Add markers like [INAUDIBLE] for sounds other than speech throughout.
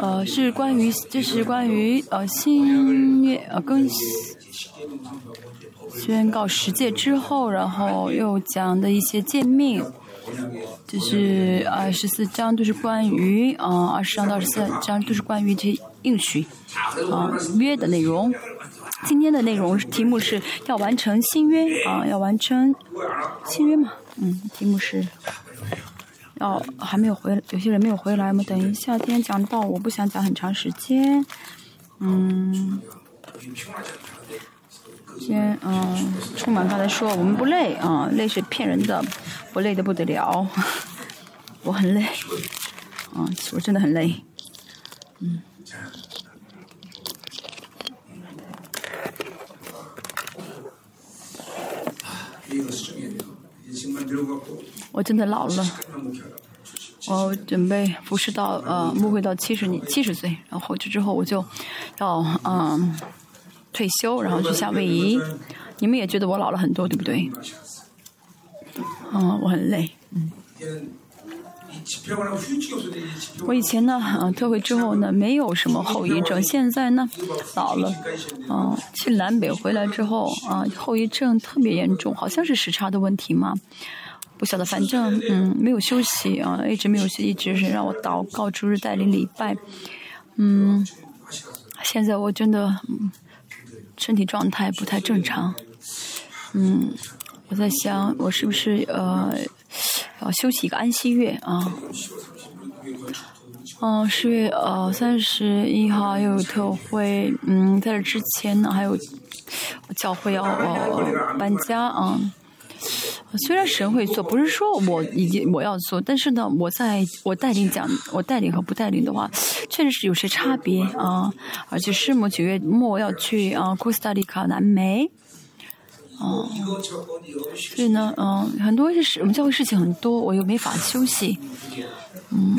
呃，是关于，这是关于呃新约呃更宣告十诫之后，然后又讲的一些诫命，就是二十四章都是关于啊二十章到二十四章都是关于这应许啊约的内容。今天的内容题目是要完成新约啊，要完成新约嘛，嗯，题目是。哦，还没有回，有些人没有回来，我们等一下。今天讲到，我不想讲很长时间。嗯，先嗯，充满刚才说我们不累啊，累是骗人的，我累的不得了，我很累，啊，我真的很累，嗯。我真的老了，我准备服侍到呃，牧会到七十年七十岁，然后这之后我就要嗯退休，然后去夏威夷。你们也觉得我老了很多，对不对？嗯，我很累，嗯。我以前呢，嗯，退会之后呢，没有什么后遗症。现在呢，老了，嗯，去南北回来之后，啊，后遗症特别严重，好像是时差的问题嘛，不晓得。反正，嗯，没有休息啊，一直没有休息，一直是让我祷告，逐日带领礼拜。嗯，现在我真的，身体状态不太正常。嗯，我在想，我是不是呃。要休息一个安息月啊，嗯，十月呃三十一号又有特会，嗯，在这之前呢还有教会要呃搬家啊。虽然神会做，不是说我已经我要做，但是呢，我在我带领讲，我带领和不带领的话，确实是有些差别啊。而且师母九月末要去啊，库斯塔利卡南美。哦，所以呢，嗯，很多事我们教会事情很多，我又没法休息，嗯，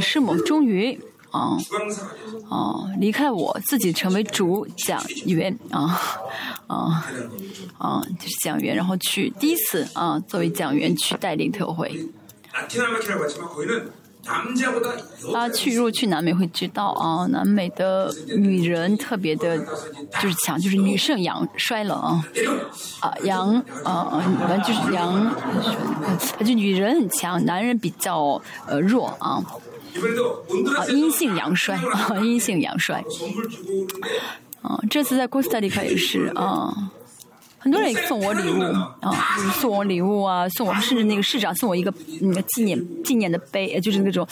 师母终于，啊，啊，离开我自己成为主讲员，啊，啊，啊，就是讲员，然后去第一次啊，作为讲员去带领特会。啊去如果去南美会知道啊，南美的女人特别的，就是强，就是女胜阳衰了啊，啊阳啊反正就是阳，就女人很强，男人比较呃弱啊，啊阴性阳衰。啊，阴性阳衰，啊这次在哥斯达黎卡也是啊。很多人也送我礼物啊，送我礼物啊，送我甚至那个市长送我一个那个纪念纪念的碑，就是那种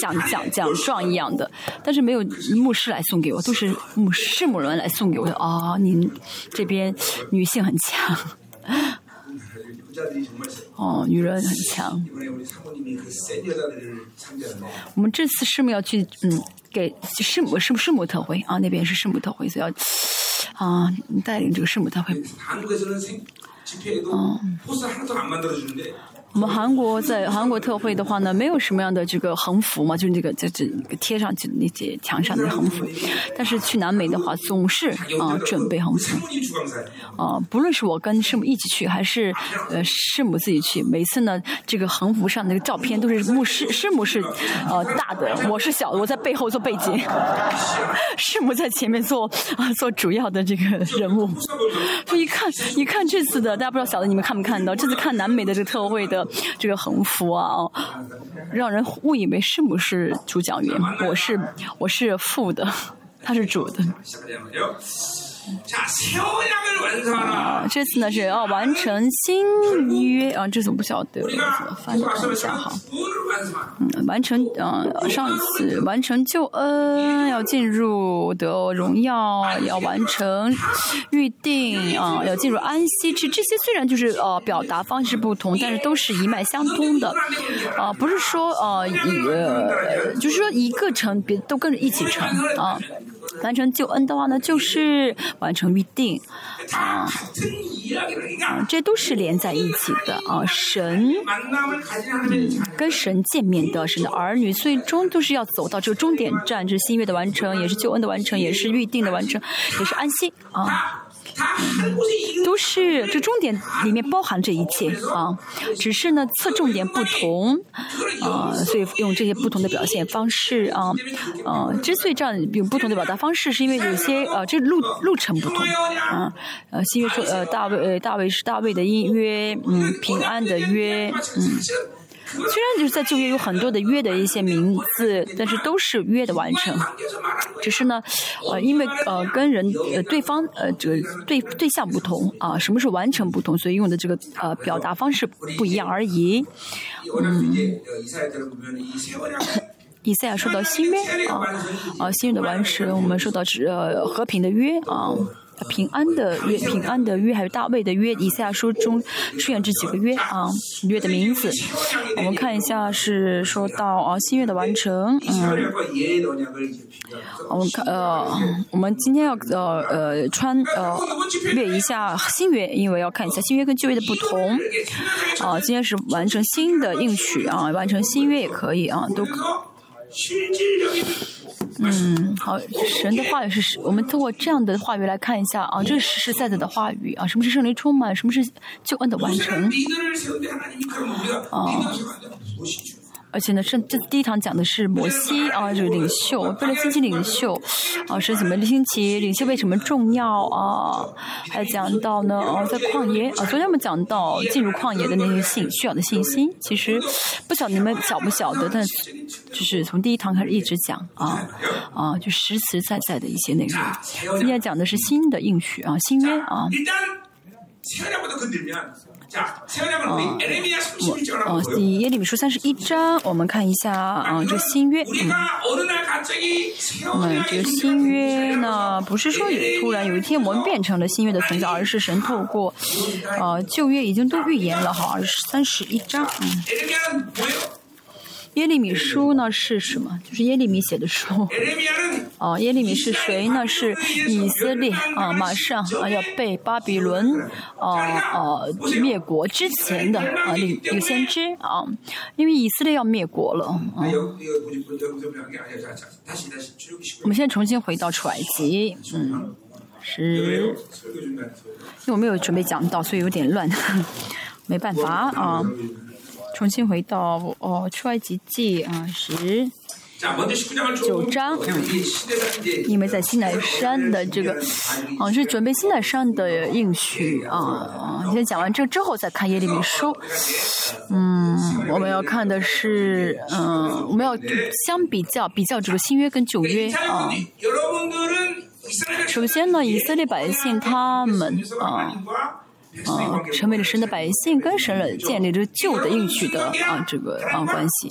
奖奖奖状一样的，但是没有牧师来送给我，都是牧师母人来送给我的。啊。您这边女性很强，哦，女人很强。我们这次是不是要去嗯。给圣母圣圣母特会啊，那边是圣母特会，所以要啊带领这个圣母特会。嗯。我们韩国在韩国特会的话呢，没有什么样的这个横幅嘛，就是那个这这贴上去那些墙上的横幅。但是去南美的话，总是啊准备横幅。啊，[LAUGHS] 不论是我跟师母一起去，还是呃师母自己去，每次呢这个横幅上那个照片都是牧师师母是呃大的，我是小的，我在背后做背景，[LAUGHS] 师母在前面做啊做主要的这个人物。就一看一看这次的，大家不知道小的你们看没看到？这次看南美的这个特会的。这个横幅啊，让人误以为是不是主讲员？我是我是副的，他是主的。啊，这次呢是要完成新约啊，这次我不晓得怎么翻译一下哈。嗯，完成啊，上次完成救恩，要进入得荣耀，要完成预定啊，要进入安息之。这些虽然就是呃表达方式不同，但是都是一脉相通的啊，不是说呃呃，就是说一个成别都跟着一起成啊。完成救恩的话呢，就是完成预定，啊，这都是连在一起的啊。神，嗯，跟神见面的神的儿女，最终都是要走到这个终点站，这是新月的完成，也是救恩的完成，也是预定的完成，也是安息啊。都是这重点里面包含这一切啊，只是呢侧重点不同啊，所以用这些不同的表现方式啊，啊，之所以这样有不同的表达方式，是因为有些呃这路路程不同啊，呃新约说呃大卫呃大卫是大卫的音约，嗯平安的约，嗯。[LAUGHS] 虽然就是在旧约有很多的约的一些名字，但是都是约的完成。只是呢，呃，因为呃跟人呃对方呃这个对对象不同啊，什么是完成不同，所以用的这个呃表达方式不一样而已。嗯，以赛亚说到新约啊啊新约的完成，我们说到是呃和平的约啊。平安的约，平安的约，还有大卫的约，以下书中出现这几个约啊，约的名字。我们看一下，是说到啊新约的完成，嗯，我们看呃，我们今天要呃呃穿呃略一下新约，因为要看一下新约跟旧约的不同。啊，今天是完成新的应许啊，完成新约也可以啊，都。可嗯，好，神的话语是，我们通过这样的话语来看一下啊，这是实实在在的话语啊，什么是圣灵充满，什么是救恩的完成啊。而且呢，这这第一堂讲的是摩西啊，这个领袖，为了兴起领袖啊，是怎么兴起领袖为什么重要啊？还讲到呢，哦，在旷野啊，昨天我们讲到进入旷野的那些信需要的信心，其实不晓得你们晓不晓得，但就是从第一堂开始一直讲啊啊，就实实在在的一些内容。今天讲的是新的应许啊，新约啊。嗯，耶利米书三十一章，我们看一下啊，这新约。嗯，这个新约呢，不是说有突然有一天我们变成了新约的存在，而是神透过呃旧约已经都预言了哈，三十一章。嗯。耶利米书呢是什么？就是耶利米写的书。哦，耶利米是谁呢？是以色列啊，马上啊要被巴比伦啊啊灭国之前的啊领先知啊，因为以色列要灭国了啊。我们现在重新回到出埃及，嗯，是，因为我没有准备讲到，所以有点乱，[LAUGHS] 没办法啊。重新回到哦，出埃及记啊十九章，因为在西奈山的这个，啊是准备西奈山的应许啊啊，先讲完这之后再看耶利米书，嗯，我们要看的是嗯，我们要相比较比较这个新约跟旧约啊。首先呢，以色列百姓他们啊。啊，成为了神的百姓，跟神了建立着旧的应许的啊这个啊关系。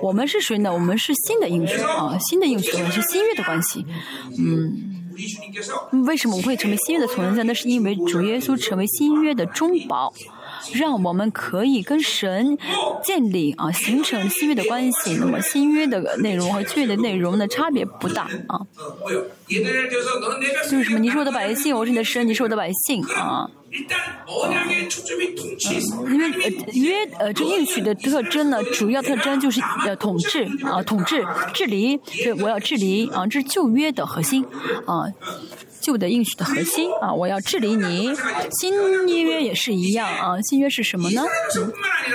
我们是谁呢？我们是新的应许啊，新的应许是新约的关系。嗯，为什么我会成为新约的存在？那是因为主耶稣成为新约的中保。让我们可以跟神建立啊，形成新约的关系。那么新约的内容和旧约的内容呢，差别不大啊。就是什么？你是我的百姓，我是你的神，你是我的百姓啊。因为约呃，这应许的特征呢，主要特征就是呃统治啊，统治治理。对，我要治理啊，这是旧约的核心啊。旧的应许的核心啊，我要治理你。新约也是一样啊，新约是什么呢？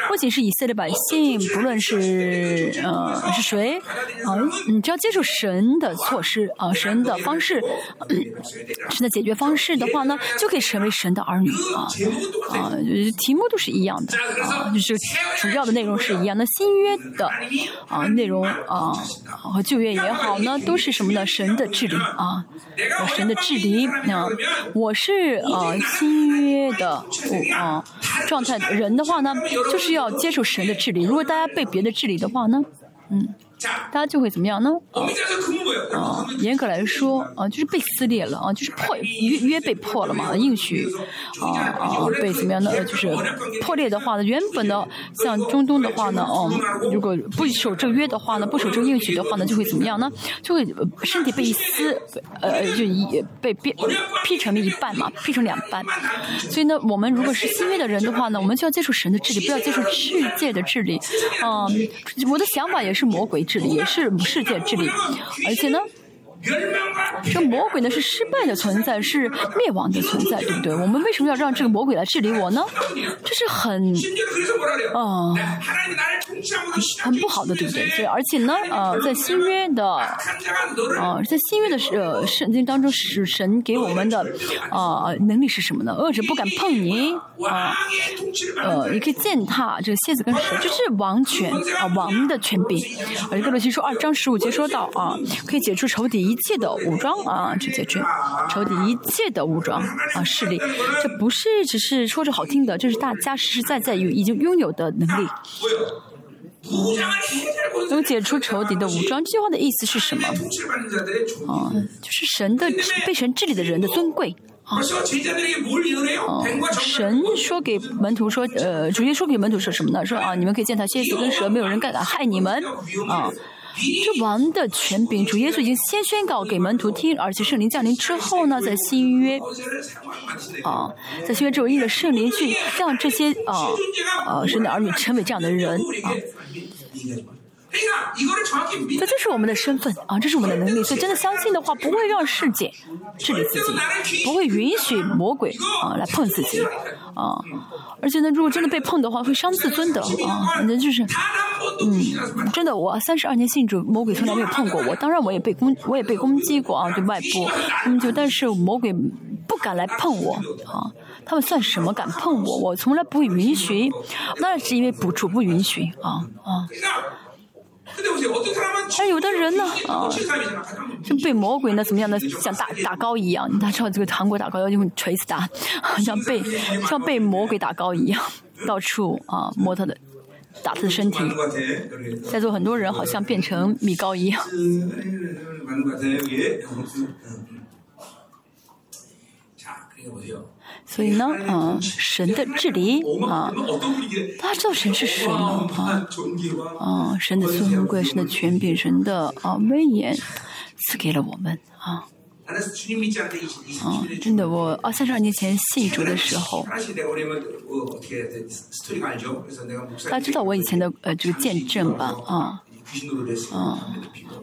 不仅是以色列百姓，不论是呃是谁啊，你只要接受神的措施啊，神的方式，神的解决方式的话呢，就可以成为神的儿女啊啊，题目都是一样的啊，就是主要的内容是一样。那新约的啊内容啊和旧约也好呢，都是什么呢？神的治理啊，神的治。离啊，我是呃新约的啊状态人的话呢，就是要接受神的治理。如果大家被别的治理的话呢，嗯。大家就会怎么样呢？啊，严格来说，啊，就是被撕裂了啊，就是破约约被破了嘛，应许啊啊被怎么样呢？就是破裂的话呢，原本的像中东的话呢，哦，如果不守这约的话呢，不守这应许的话呢，就会怎么样呢？就会身体被一撕，呃，就一被劈劈成了一半嘛，劈成两半。所以呢，我们如果是新约的人的话呢，我们就要接受神的治理，不要接受世界的治理。嗯，我的想法也是魔鬼。治理也是世界治理，而且呢，这魔鬼呢是失败的存在，是灭亡的存在，对不对？我们为什么要让这个魔鬼来治理我呢？这是很，啊，很不好的，对不对？所以而且呢，呃，在新约的，呃，在新约的呃圣经当中，是神给我们的呃能力是什么呢？恶者不敢碰你啊，呃，你可以践踏这个蝎子跟蛇，这是王权啊，王的权柄。而哥罗西书二章十五节说到啊，可以解除仇敌一一切的武装啊，直接去仇敌一切的武装啊势力，这不是只是说着好听的，这是大家实实在在有已经拥有的能力。能解除仇敌的武装，这句话的意思是什么？啊，就是神的被神治理的人的尊贵。啊，神说给门徒说，呃，主耶稣说给门徒说什么呢？说啊，你们可以见他蝎子跟蛇，没有人敢敢害你们。啊，这王的权柄，主耶稣已经先宣告给门徒听，而且圣灵降临之后呢，在新约，啊，在新约之后，因着圣灵去让这些啊，啊，神的儿女成为这样的人啊。这就是我们的身份啊，这是我们的能力。所以真的相信的话，不会让世界治理自己，不会允许魔鬼啊来碰自己啊。而且呢，如果真的被碰的话，会伤自尊的啊。反正就是，嗯，真的，我三十二年信主，魔鬼从来没有碰过我。当然，我也被攻，我也被攻击过啊，对外部，嗯，就但是魔鬼不敢来碰我啊。他们算什么？敢碰我？我从来不会允许。那是因为不主不允许啊啊。哎，有的人呢，啊，像被魔鬼呢，怎么样的，像打打高一样。他知道这个韩国打高要用锤子打，像被像被魔鬼打高一样，到处啊摸他的，打他的身体。在座很多人好像变成米高一样。所以呢，嗯，神的治理啊，大家知道神是谁吗？啊，啊，神的尊贵，神的权柄，神的啊威严，赐给了我们啊。啊，真的，我二三十二年前信主的时候，大家知道我以前的呃这个见证吧？啊。嗯，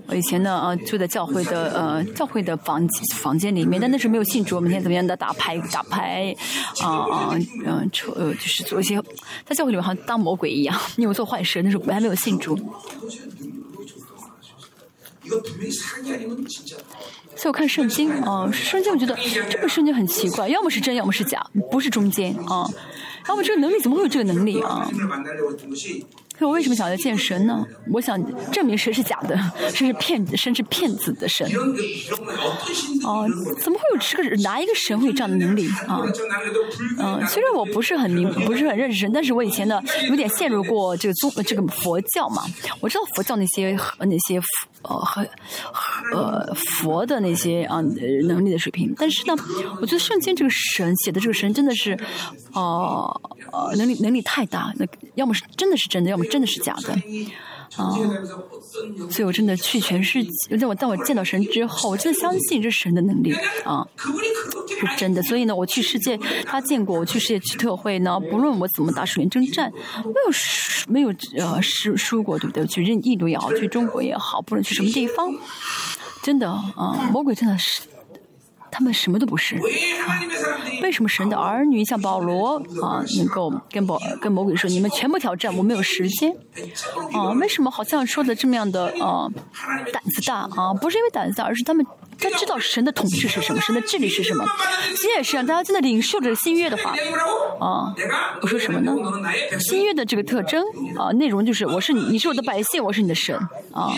我以前呢啊住在教会的呃教会的房房间里面，但那时候没有信主，每天怎么样的打牌打牌，啊啊嗯，呃就是做一些在教会里面好像当魔鬼一样，[LAUGHS] 因为我做坏事，那时候还没有信主。所以我看圣经啊，圣经我觉得这个圣经很奇怪，要么是真，要么是假，不是中间啊。要么这个能力怎么会有这个能力啊？可我为什么想要见神呢？我想证明神是假的，神是骗子，神是骗子的神。哦，怎么会有这个哪一个神会有这样的能力啊？嗯，虽然我不是很明，不是很认识神，但是我以前呢有点陷入过这个宗这个佛教嘛。我知道佛教那些那些呃和呃佛的那些啊能力的水平，但是呢，我觉得圣经这个神写的这个神真的是哦呃能力能力太大，那要么是真的是真的，要么。真的是假的，啊！所以我真的去全世界，在我当我见到神之后，我真的相信这神的能力啊，是真的。所以呢，我去世界，他见过我去世界去特会呢，不论我怎么打水面征战，没有输，没有呃输输过，对不对？去印印度也好，去中国也好，不论去什么地方，真的啊，魔鬼真的是。他们什么都不是，为什么神的儿女像保罗啊，能够跟保跟魔鬼说你们全部挑战，我没有时间啊？为什么好像说的这么样的啊胆子大啊？不是因为胆子大，而是他们。他知道神的统治是什么，神的治理是什么。今天也是让大家真的领受着新约的话，啊，我说什么呢？新约的这个特征啊，内容就是我是你，你是我的百姓，我是你的神啊。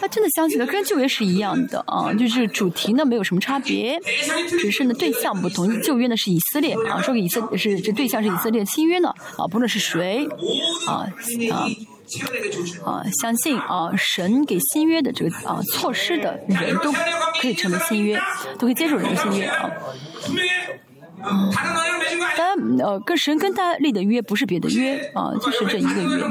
他真的相信的，跟旧约是一样的啊，就是主题呢没有什么差别，只是呢对象不同。旧约呢是以色列啊，说给以色是这对象是以色列，新约呢啊不论是谁啊。啊，相信啊，神给新约的这个啊措施的人都可以成为新约，都可以接受这个新约啊。嗯，当然呃，跟神跟大家立的约不是别的约啊，就是这一个约。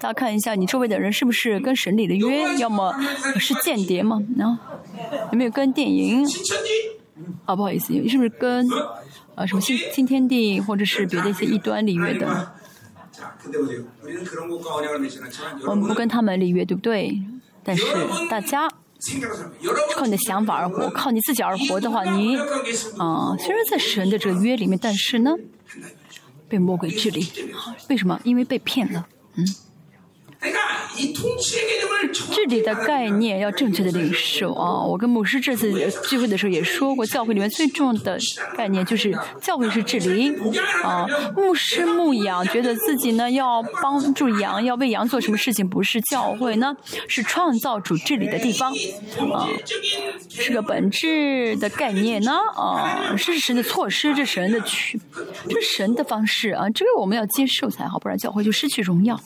大家看一下，你周围的人是不是跟神立的约？要么是间谍吗？啊，有没有跟电影？啊，不好意思，是不是跟啊什么新新天地或者是别的一些异端立约的？我们不跟他们立约，对不对？但是大家靠你的想法而活，靠你自己而活的话，你啊，虽然在神的这个约里面，但是呢，被魔鬼治理，为什么？因为被骗了，嗯。治理的概念要正确的领受啊！我跟牧师这次聚会的时候也说过，教会里面最重要的概念就是教会是治理啊。牧师牧羊，觉得自己呢要帮助羊，要为羊做什么事情，不是教会呢，是创造主治理的地方啊，是个本质的概念呢啊，是神的措施，这神的去，这神的方式啊，这个我们要接受才好，不然教会就失去荣耀。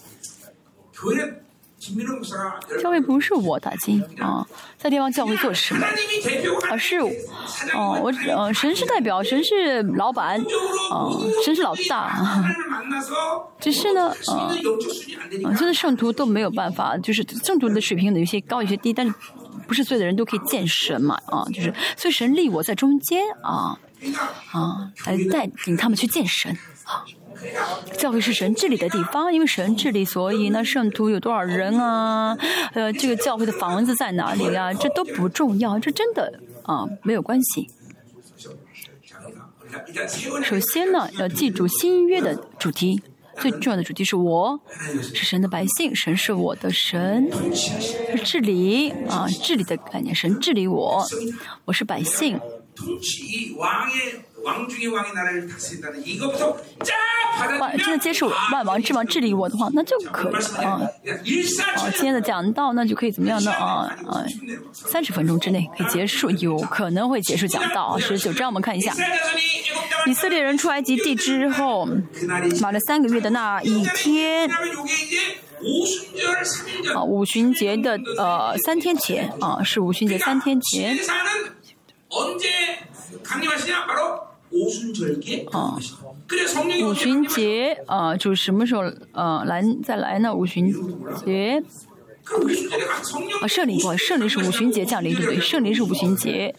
教会不是我打金啊，在地方教会做什么？而是哦，我呃，神是代表，神是老板，啊，神是老大。只是呢，啊，现在圣徒都没有办法，就是圣徒的水平有些高，有些低，但是不是所有的人都可以见神嘛？啊，就是所以神立我在中间啊啊，来带领他们去见神啊。教会是神治理的地方，因为神治理，所以呢，圣徒有多少人啊？呃，这个教会的房子在哪里啊？这都不重要，这真的啊没有关系。首先呢，要记住新约的主题，最重要的主题是我是神的百姓，神是我的神，是治理啊，治理的概念，神治理我，我是百姓。王，真的接受万王之王治理我的话，那就可以啊。啊，今天的讲道那就可以怎么样呢？啊啊，三十分钟之内可以结束，有可能会结束讲道啊。十九章我们看一下，以色列人出埃及地之后，满了三个月的那一天，啊，五旬节的呃三天前啊，是五旬节三天前。啊，五旬节啊，就是什么时候呃来再来呢？五旬节啊，圣灵不，圣灵是五旬节降临，对不对？圣灵是五旬节。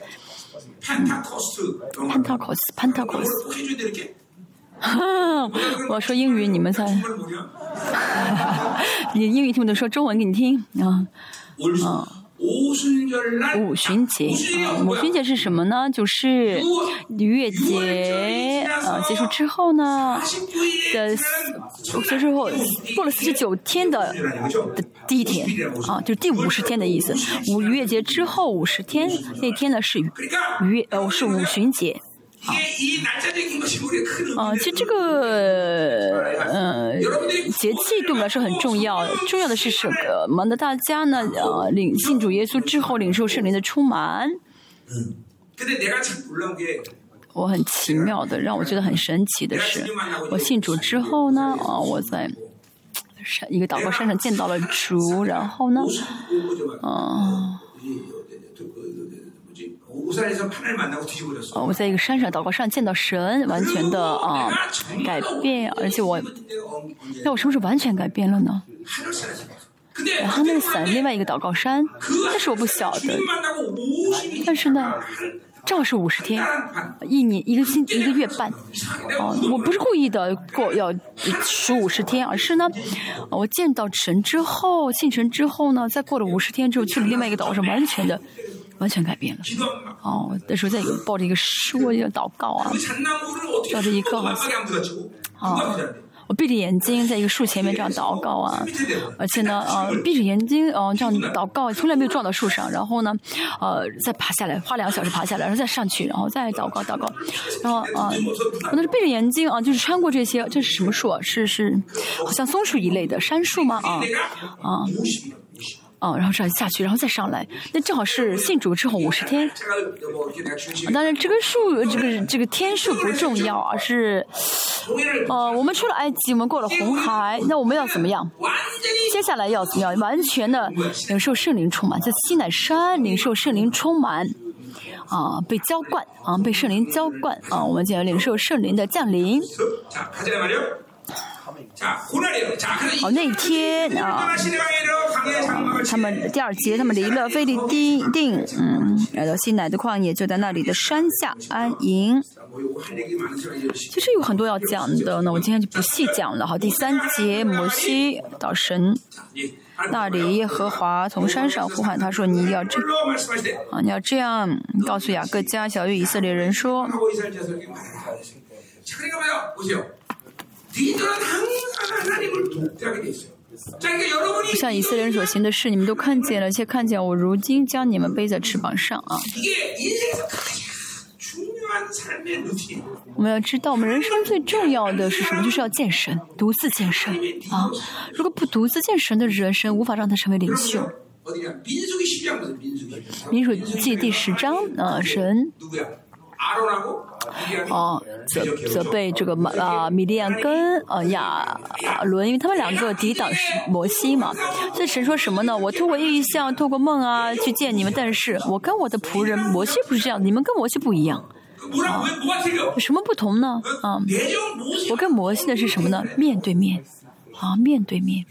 Pentecost，Pentecost，Pentecost。我说英语，你们在？你英语听不懂，说中文给你听啊啊。[LAUGHS] [LAUGHS] 五旬节啊，五旬节是什么呢？就是逾越节呃结束之后呢的结束后过了四十九天的的第一天啊，就第五十天的意思。五逾越节之后五十天那天呢是逾越呃是五旬节。啊，其实这个呃节气对我们来说很重要。重要的是什么？呢大家呢？呃，领信主耶稣之后，领受圣灵的充满。我很奇妙的，让我觉得很神奇的是，我信主之后呢，啊，我在山一个祷告山上见到了主，然后呢，啊。哦，我在一个山上祷告上见到神，完全的啊改变，而且我，那我是不是完全改变了呢？然后那个伞，另外一个祷告山，但是我不晓得，但是呢，正好是五十天，一年一个星一个月半，哦，我不是故意的过要数五十天，而是呢，我见到神之后，信神之后呢，再过了五十天之后，去了另外一个岛上，完全的。完全改变了。哦，那时候在有抱着一个书要祷告啊，抱着一个好像啊，我闭着眼睛在一个树前面这样祷告啊，而且呢，呃，闭着眼睛，呃，这样祷告，从来没有撞到树上。然后呢，呃，再爬下来，花两个小时爬下来，然后再上去，然后再祷告祷告。然后啊，我那是闭着眼睛啊，就是穿过这些，这是什么树？是是，好像松树一类的杉树吗？啊啊。哦，然后这样下去，然后再上来，那正好是信主之后五十天。当然，这个数，这个这个天数不重要，而是，呃，我们出了埃及，我们过了红海，那我们要怎么样？接下来要怎么样？完全的领受圣灵充满，在西乃山领受圣灵充满，啊，被浇灌，啊，被圣灵浇灌，啊，我们就要领受圣灵的降临。好，那天啊。他们第二节，他们离了菲利丁定，嗯，来到西乃的旷野，就在那里的山下安营。其实有很多要讲的，那我今天就不细讲了。好，第三节，摩西到神那里，耶和华从山上呼喊他说：“你要这啊，你要这样告诉雅各家小于以色列人说。”像以色列人所行的事，你们都看见了，且看见我如今将你们背在翅膀上啊！我们要知道，我们人生最重要的是什么？就是要见神，独自见神啊！如果不独自见神的人，生无法让他成为领袖。民数记第十章啊，神。哦，责责备这个马啊米利亚跟呃亚伦，因为他们两个抵挡是摩西嘛。这神说什么呢？我透过意象、透过梦啊去见你们，但是我跟我的仆人摩西不是这样，你们跟摩西不一样啊。有什么不同呢？啊，我跟摩西的是什么呢？面对面啊，面对面，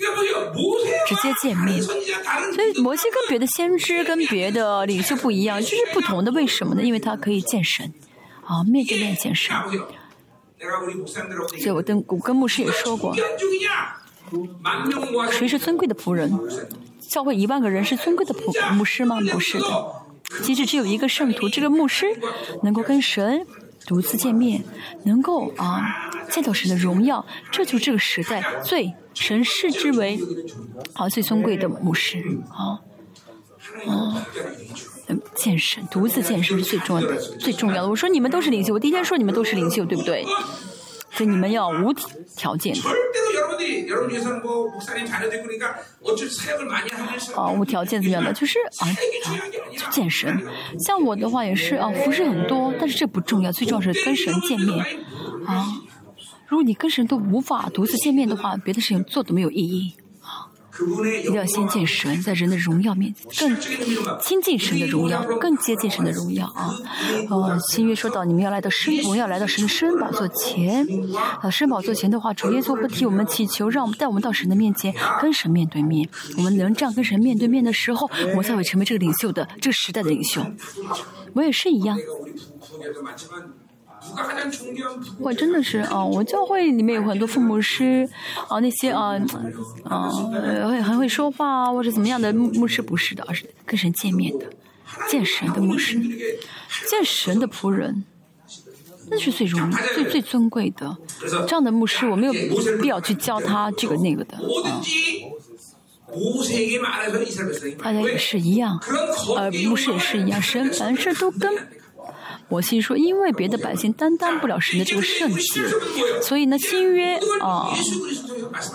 直接见面。所以摩西跟别的先知、跟别的领袖不一样，就是不同的。为什么呢？因为他可以见神。啊，面对面见神。所以我跟我跟牧师也说过，谁是尊贵的仆人？教会一万个人是尊贵的仆牧师吗？不是的，其实只有一个圣徒，这个牧师能够跟神独自见面，能够啊见到神的荣耀，这就是这个时代最神视之为啊最尊贵的牧师啊啊。健身，独自健身是最重要的，最重要的。我说你们都是领袖，我第一天说你们都是领袖，对不对？所以你们要无条件。啊，无条件怎么样的？就是啊，就见神。像我的话也是啊，服饰很多，但是这不重要，最重要是跟神见面。啊，如果你跟神都无法独自见面的话，别的事情做都没有意义。一定要先见神，在人的荣耀面前，更亲近神的荣耀，更接近神的荣耀啊！呃，新约说到，你们要来到神，我们要来到神的圣宝座前。啊，圣宝座前的话，主耶稣会替我们祈求，让我们带我们到神的面前，跟神面对面。我们能这样跟神面对面的时候，我们才会成为这个领袖的这个时代的领袖。我也是一样。我真的是啊，我教会里面有很多父母师啊，那些啊啊会很会说话啊，或者怎么样的牧师不是的，而是跟神见面的，见神的牧师，见神的仆人，那是最荣最最尊贵的。这样的牧师，我没有必要去教他这个那个的。大家也是一样，呃，牧师也是一样，神凡事都跟。我心说，因为别的百姓担当不了神的这个圣洁，所以呢，新约啊，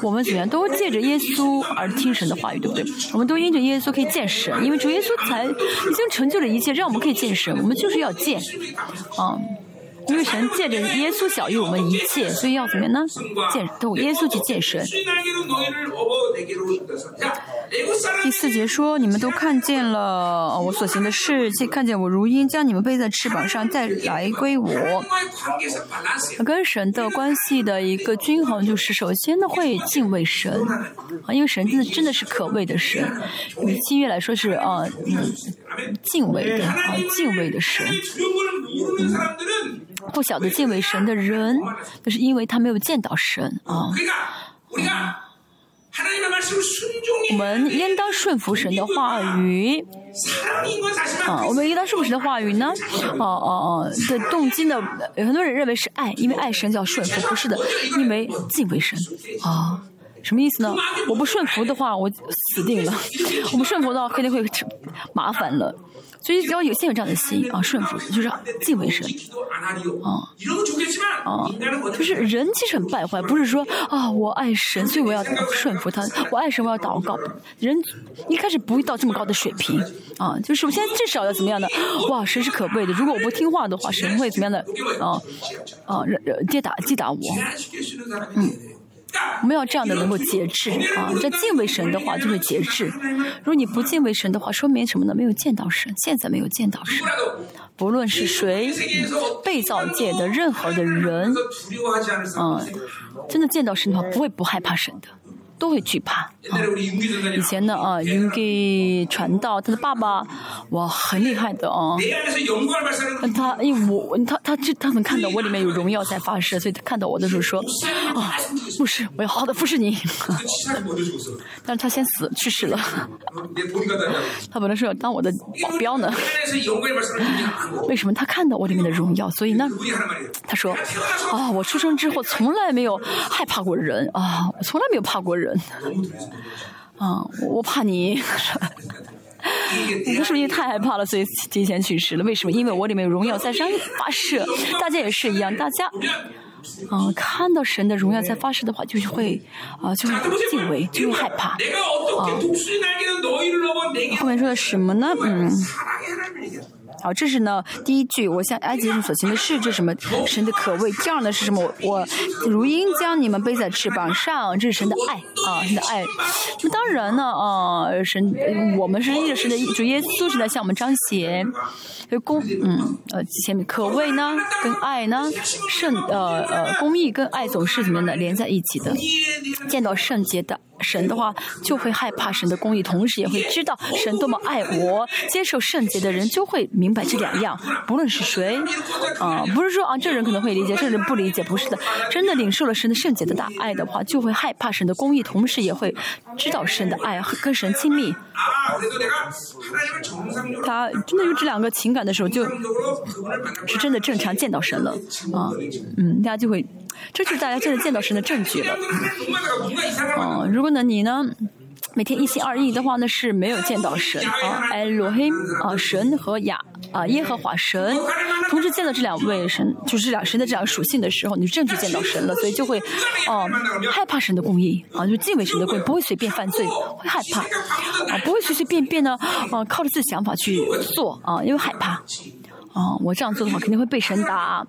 我们怎么样都借着耶稣而听神的话语，对不对？我们都因着耶稣可以见神，因为主耶稣才已经成就了一切，让我们可以见神。我们就是要见，啊。因为神借着耶稣小于我们一切，所以要怎么样呢？见，透耶稣去见神。第四节说：“你们都看见了我所行的事，且看见我如鹰将你们背在翅膀上，再来归我。”跟神的关系的一个均衡，就是首先呢会敬畏神啊，因为神真的真的是可畏的神。以新月来说是啊，嗯，敬畏的啊，敬畏的神。不晓得敬畏神的人，就是因为他没有见到神啊。我们应当顺服神的话语啊。我们应当顺服神的话语呢？哦哦哦，的动机呢？有很多人认为是爱，因为爱神叫顺服，不是的，因为敬畏神啊。什么意思呢？我不顺服的话，我死定了。[LAUGHS] 我不顺服的话，肯定会麻烦了。所以只要有先有这样的心啊，顺服就是敬畏神啊啊，就是人其实很败坏，不是说啊我爱神，所以我要顺服他，我爱神我要祷告。人一开始不会到这么高的水平啊，就首先至少要怎么样的？哇，神是可贵的，如果我不听话的话，神会怎么样的？啊啊，接打击打我，嗯。我们要这样的能够节制啊！这敬畏神的话就会节制。如果你不敬畏神的话，说明什么呢？没有见到神，现在没有见到神。不论是谁，被造界的任何的人，嗯，真的见到神的话，不会不害怕神的。都会惧怕。以前呢啊，云给传道，他的爸爸哇很厉害的啊。他因为我他他就他能看到我里面有荣耀在发射，所以他看到我的时候说啊，牧师，我要好好的服侍你。[LAUGHS] 但是他先死去世了。他本来是要当我的保镖呢。为什么他看到我里面的荣耀？所以呢，他说啊，我出生之后从来没有害怕过人啊，我从来没有怕过人。啊，我怕你。你 [LAUGHS] 是不是因为太害怕了，所以提前去世了？为什么？因为我里面有荣耀在上发射，大家也是一样，大家。啊，看到神的荣耀在发射的话，就是会啊，就会敬畏，就会害怕。啊，后面说的什么呢？嗯。好，这是呢第一句，我向埃及人所行的事，这是什么？神的可畏。第二呢是什么？我如鹰将你们背在翅膀上，这是神的爱啊，神的爱。那当然呢啊，神，我们是依着神的主耶稣是在向我们彰显。公，嗯，呃，前面可畏呢，跟爱呢，圣，呃呃，公义跟爱总是怎么样的连在一起的。见到圣洁的神的话，就会害怕神的公义，同时也会知道神多么爱我。接受圣洁的人就会明白这两样，不论是谁，[LAUGHS] 啊，不是说啊，这人可能会理解，这人不理解，不是的。真的领受了神的圣洁的大爱的话，就会害怕神的公义，同时也会知道神的爱，跟神亲密。他真的有这两个情感的时候，就是真的正常见到神了啊，嗯，大家就会，这就是大家真的见到神的证据了。啊，如果呢你呢？每天一心二意的话呢，是没有见到神啊，哎，罗黑啊，神和亚啊，耶和华神，同时见到这两位神，就是这两神的这样属性的时候，你正确见到神了，所以就会哦害怕神的公义啊，就敬畏神的公义，不会随便犯罪，会害怕啊，不会随随便便呢啊靠着自己想法去做啊，因为害怕。啊，我这样做的话肯定会被神打，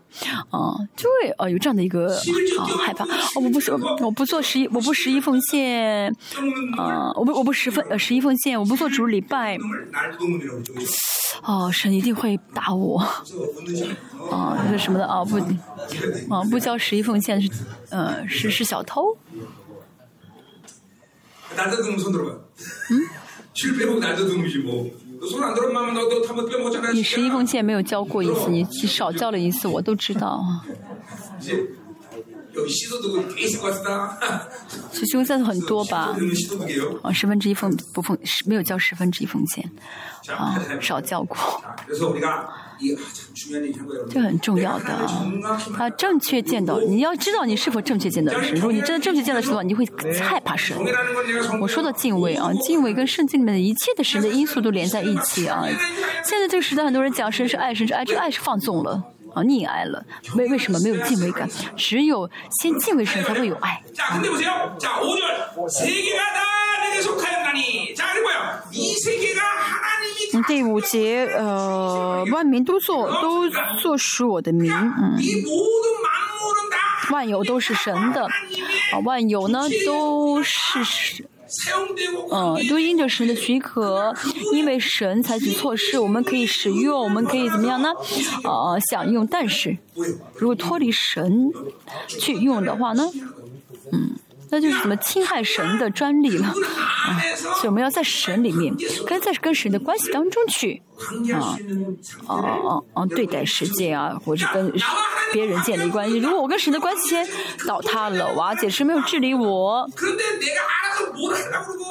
啊，就会啊有这样的一个啊害怕。我不说我不做十一，我不十一奉献，啊，我不我不十分呃十一奉献，我不做主礼拜，哦，神一定会打我，啊，是什么的啊不，啊不交十一奉献是呃是是小偷。嗯。你十一奉献没有交过一次，你少交了一次，我都知道。其实在很多吧，啊，十分之一奉不奉，没有交十分之一奉献，啊，少交过。这很重要的啊！正确见到，你要知道你是否正确见到神。如果你真的正确见到神的话，你会害怕神。我说到敬畏啊，敬畏跟圣经里面的一切的神的因素都连在一起啊。现在这个时代，很多人讲神是爱，神是爱，这爱是放纵了啊，溺爱了。为为什么没有敬畏感？只有先敬畏神，才会有爱。第五节，呃，万民都做都做属我的名，嗯，万有都是神的，啊，万有呢都是神，嗯，都因着神的许可，因为神采取措施，我们可以使用，我们可以怎么样呢？呃，享用，但是如果脱离神去用的话呢，嗯。那就是什么侵害神的专利了啊！[LAUGHS] 所以我们要在神里面，跟在跟神的关系当中去啊啊啊啊对待世界啊，或者跟 [LAUGHS] 别人建立关系。如果我跟神的关系先倒塌了，哇，解释没有治理我，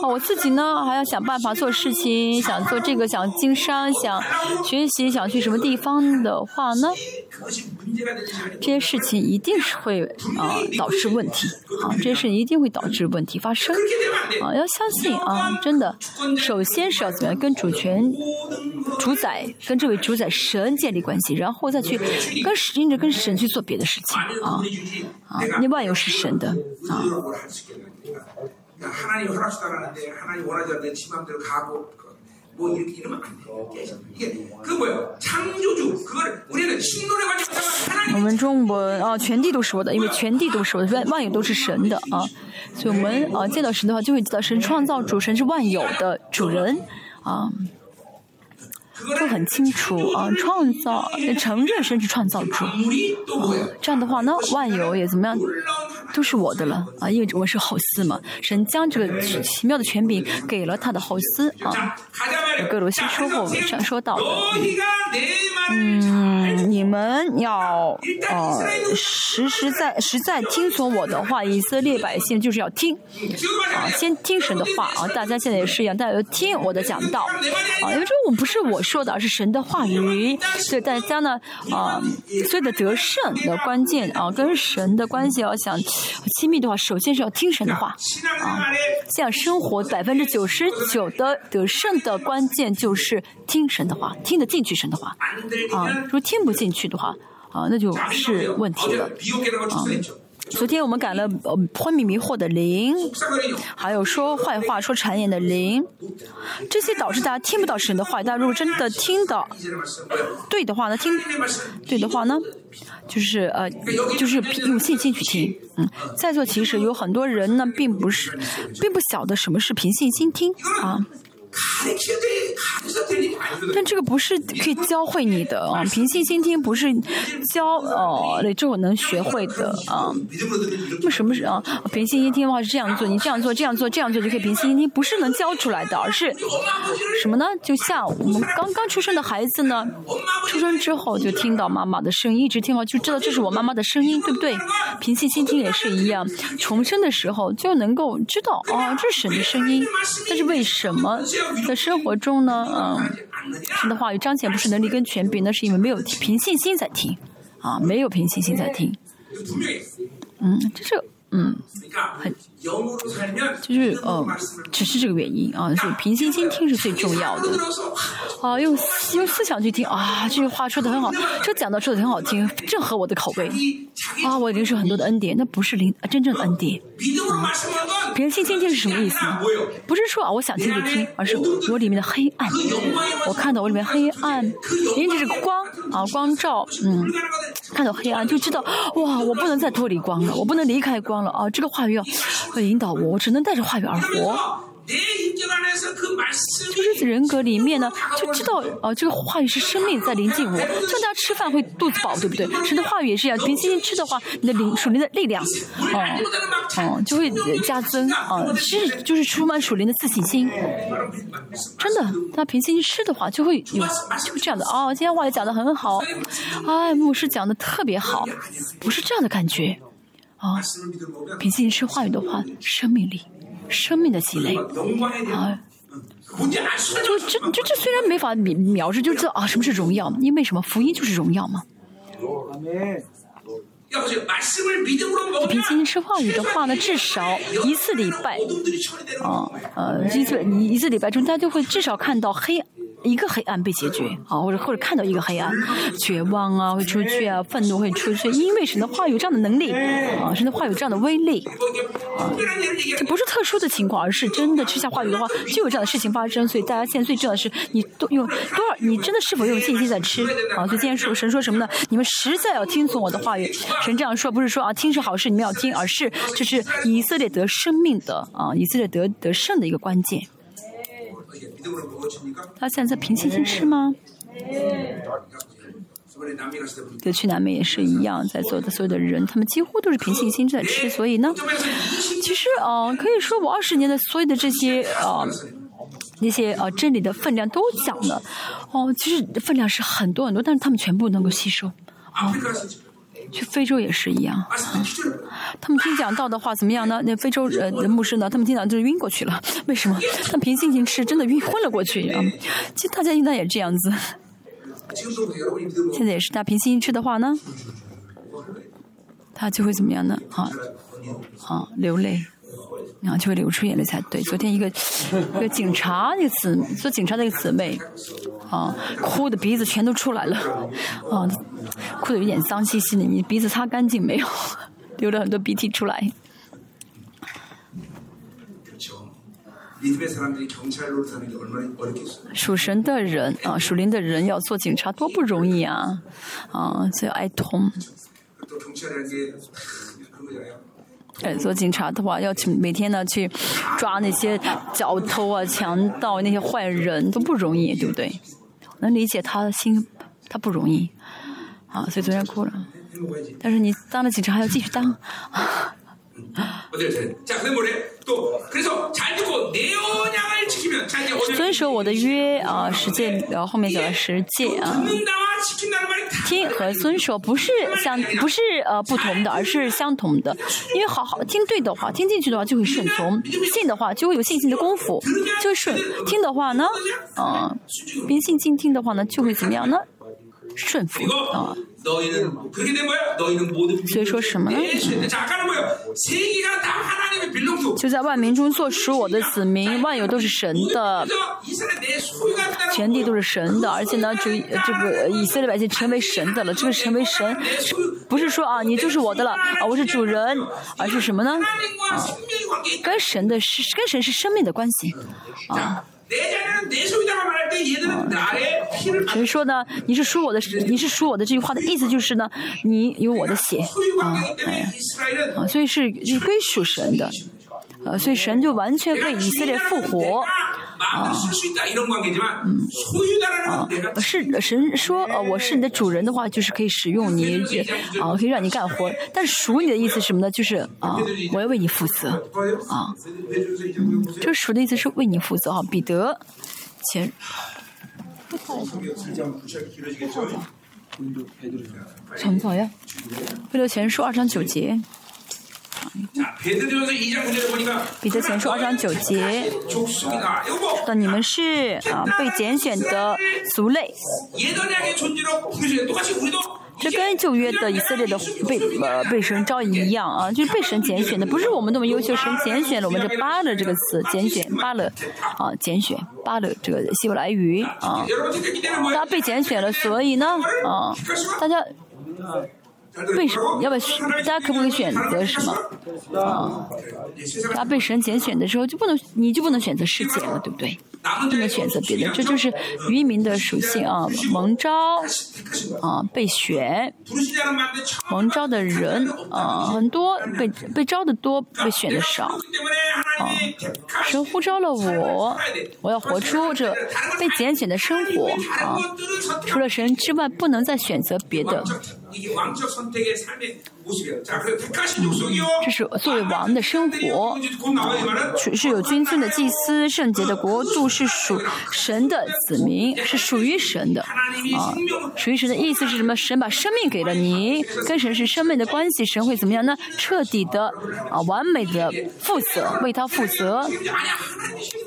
啊，我自己呢还要想办法做事情，想做这个，想经商，想学习，想去什么地方的话呢？这些事情一定是会啊导致问题。啊，这些事情一定会导致问题发生。啊，要相信啊，真的，首先是要怎么样跟主权主宰跟这位主宰神建立关系，然后再去跟神着跟神去做别的事情啊啊，那万有是神的啊。我们中文啊，全地都是我的，因为全地都是我的，万万有都是神的啊，所以我们啊见到神的话，就会知道神创造主，神是万有的主人啊。都很清楚啊，创造承认神是创造主，啊，这样的话呢，万有也怎么样，都是我的了啊，因为我是后嗣嘛，神将这个奇妙的权柄给了他的后嗣啊。格罗西说过上说到的，嗯，你们要呃实实在实在听从我的话，以色列百姓就是要听。啊，先听神的话啊，大家现在也是一样，大家要听我的讲道。啊，因为这我不是我说的，而是神的话语，所以大家呢啊，所以的得胜的关键啊，跟神的关系要想亲密的话，首先是要听神的话啊，这样生活百分之九十九的得胜的关键就是听神的话，听得进去神的话啊，如果听不进去的话啊，那就是问题了啊。昨天我们改了呃昏迷迷惑的灵，还有说坏话、说谗言的灵，这些导致大家听不到神的话。大家如果真的听到对的话呢，听对的话呢，就是呃，就是用信心去听。嗯，在座其实有很多人呢，并不是，并不晓得什么是凭信心听啊。但这个不是可以教会你的啊，平信心听不是教哦，这我能学会的啊。为什么是啊？平信心听的话是这样做，你这样做、这样做、这样做就可以平信心听，不是能教出来的，而是什么呢？就像我们刚刚出生的孩子呢，出生之后就听到妈妈的声音，一直听到就知道这是我妈妈的声音，对不对？平信心听也是一样，重生的时候就能够知道啊，这是神的声音。但是为什么？在生活中呢，嗯，神的话语彰显不是能力跟权柄，那是因为没有凭信心在听，啊，没有凭信心在听，嗯，这是嗯，很，就是呃，只是这个原因啊，所以凭信心听是最重要的，啊，用用思想去听啊，这句话说的很好，这讲的说的很好听，正合我的口味，啊，我领受很多的恩典，那不是灵真正的恩典。凭信心听是什么意思呢？不是说啊，我想听就听，而是我里面的黑暗，我看到我里面黑暗，因为这是光啊，光照，嗯，看到黑暗就知道，哇，我不能再脱离光了，我不能离开光了啊，这个话语要会引导我，我只能带着话语而活。就是人格里面呢，就知道哦，这个话语是生命在临近我。像大家吃饭会肚子饱，对不对？神的话语也是一样，凭信心吃的话，你的灵属灵的力量，哦哦，就会加增啊。其实就是充满属灵的自信心。真的，他凭信心吃的话，就会有就这样的哦。今天话也讲的很好，哎，牧师讲的特别好，不是这样的感觉啊。凭信心吃话语的话，生命力。生命的积累啊，就这这这虽然没法描描述，就知道啊什么是荣耀，因为什么福音就是荣耀嘛。凭信心吃话语的话呢，至少一次礼拜，啊呃一次一次礼拜中，大家就会至少看到黑。一个黑暗被解决啊，或者或者看到一个黑暗，绝望啊会出去啊，愤怒会出去，因为神的话有这样的能力啊，神的话有这样的威力啊，这不是特殊的情况，而是真的吃下话语的话就有这样的事情发生。所以大家现在最重要的是，你多用多少？你真的是否用信心在吃啊？所以今天说神说什么呢？你们实在要听从我的话语。神这样说不是说啊听是好事，你们要听，而是这是以色列得生命的啊，以色列得得胜的一个关键。他现在凭信心吃吗？对，去南美也是一样，在座的所有的人，他们几乎都是平信心在吃。所以呢，其实啊，可以说我二十年的所有的这些啊，那些啊真理的分量都讲了。哦，其实分量是很多很多，但是他们全部能够吸收。啊。去非洲也是一样，啊，他们听讲道的话怎么样呢？那非洲呃牧师呢？他们听讲就是晕过去了，为什么？他凭信心吃，真的晕昏了过去啊！其实大家应该也这样子，现在也是，他凭信心吃的话呢，他就会怎么样呢？啊啊，流泪。然后就会流出眼泪才对。昨天一个 [LAUGHS] 一个警察那个姊做警察那个姊妹，啊，哭的鼻子全都出来了，啊，哭的有点脏兮兮的。你鼻子擦干净没有？流了很多鼻涕出来。属神的人啊，属灵的人要做警察多不容易啊！啊，所以哀痛。呃，做警察的话，要去每天呢去抓那些小偷啊、强盗那些坏人，都不容易，对不对？能理解他的心，他不容易啊，所以昨天哭了。但是你当了警察还要继续当。遵守我的约啊，实践，然后后面讲了十诫啊。听和遵守不是相不是呃不同的，而是相同的。因为好好听对的话，听进去的话就会顺从；信的话就会有信心的功夫，就顺；听的话呢，啊，并信心听的话呢，就会怎么样呢？顺服啊。所以说什么呢？就在万民中做属我的子民，万有都是神的，全地都是神的，而且呢，就这个以色列百姓成为神的了。这个成为神，不是说啊，你就是我的了啊，我是主人，而是什么呢？啊，跟神的是跟神是生命的关系啊。谁说呢？你是属我的，你是属我的这句话的意思就是呢，你有我的血。啊，哎，啊，所以是归属神的，呃，所以神就完全为以色列复活。啊，嗯，啊，是神说，呃，我是你的主人的话，就是可以使用你，啊，可以让你干活。但是属你的意思什么呢？就是啊，我要为你负责，啊，这属的意思是为你负责啊。彼得前，怎么呀？彼得前书二章九节。彼得前书二章九节，的你们是啊被拣选的族类，这跟旧约的以色列的被呃被神招引一样啊，就是被神拣选的，不是我们那么优秀，神拣选了我们这巴勒这个词，拣选巴勒啊拣选巴勒这个希伯来语啊，大家被拣选了，所以呢啊大家。被什么？要不要选？大家可不可以选择什么？啊，大家被神拣选的时候就不能，你就不能选择世界了，对不对？不能选择别的，这就是渔民的属性啊！蒙招啊，被选，蒙招的人啊，很多被被招的多，被选的少啊。神呼召了我，我要活出这被拣选的生活啊！除了神之外，不能再选择别的。 이게 왕적 선택의 삶의 这是作为王的生活，是是有君尊的祭司，圣洁的国度，是属神的子民，是属于神的啊。属于神的意思是什么？神把生命给了你，跟神是生命的关系，神会怎么样呢？彻底的啊，完美的负责，为他负责。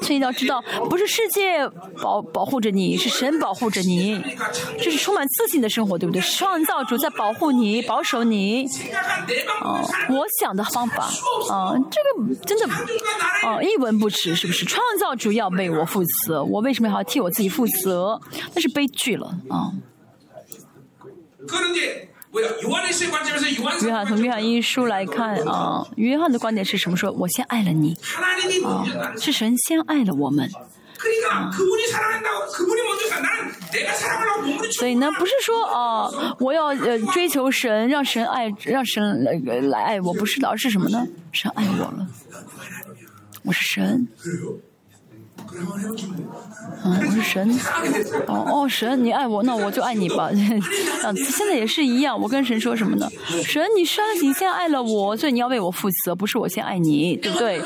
所以你要知道，不是世界保保护着你，是神保护着你，这是充满自信的生活，对不对？创造主在保护你，保守你。哦，我想的方法，啊，这个真的，啊，一文不值，是不是？创造主要为我负责，我为什么还要替我自己负责？那是悲剧了，啊。约翰从约翰一书来看啊，约翰的观点是什么？说我先爱了你，啊，是神先爱了我们。所以呢，不是说啊，我要呃追求神，让神爱，让神来来爱我，不是的，而是什么呢？神爱我了，我是神。嗯，我是神。哦哦，神，你爱我，那我就爱你吧。嗯，[LAUGHS] 现在也是一样。我跟神说什么呢？神，你是你先爱了我，所以你要为我负责，不是我先爱你，对不对？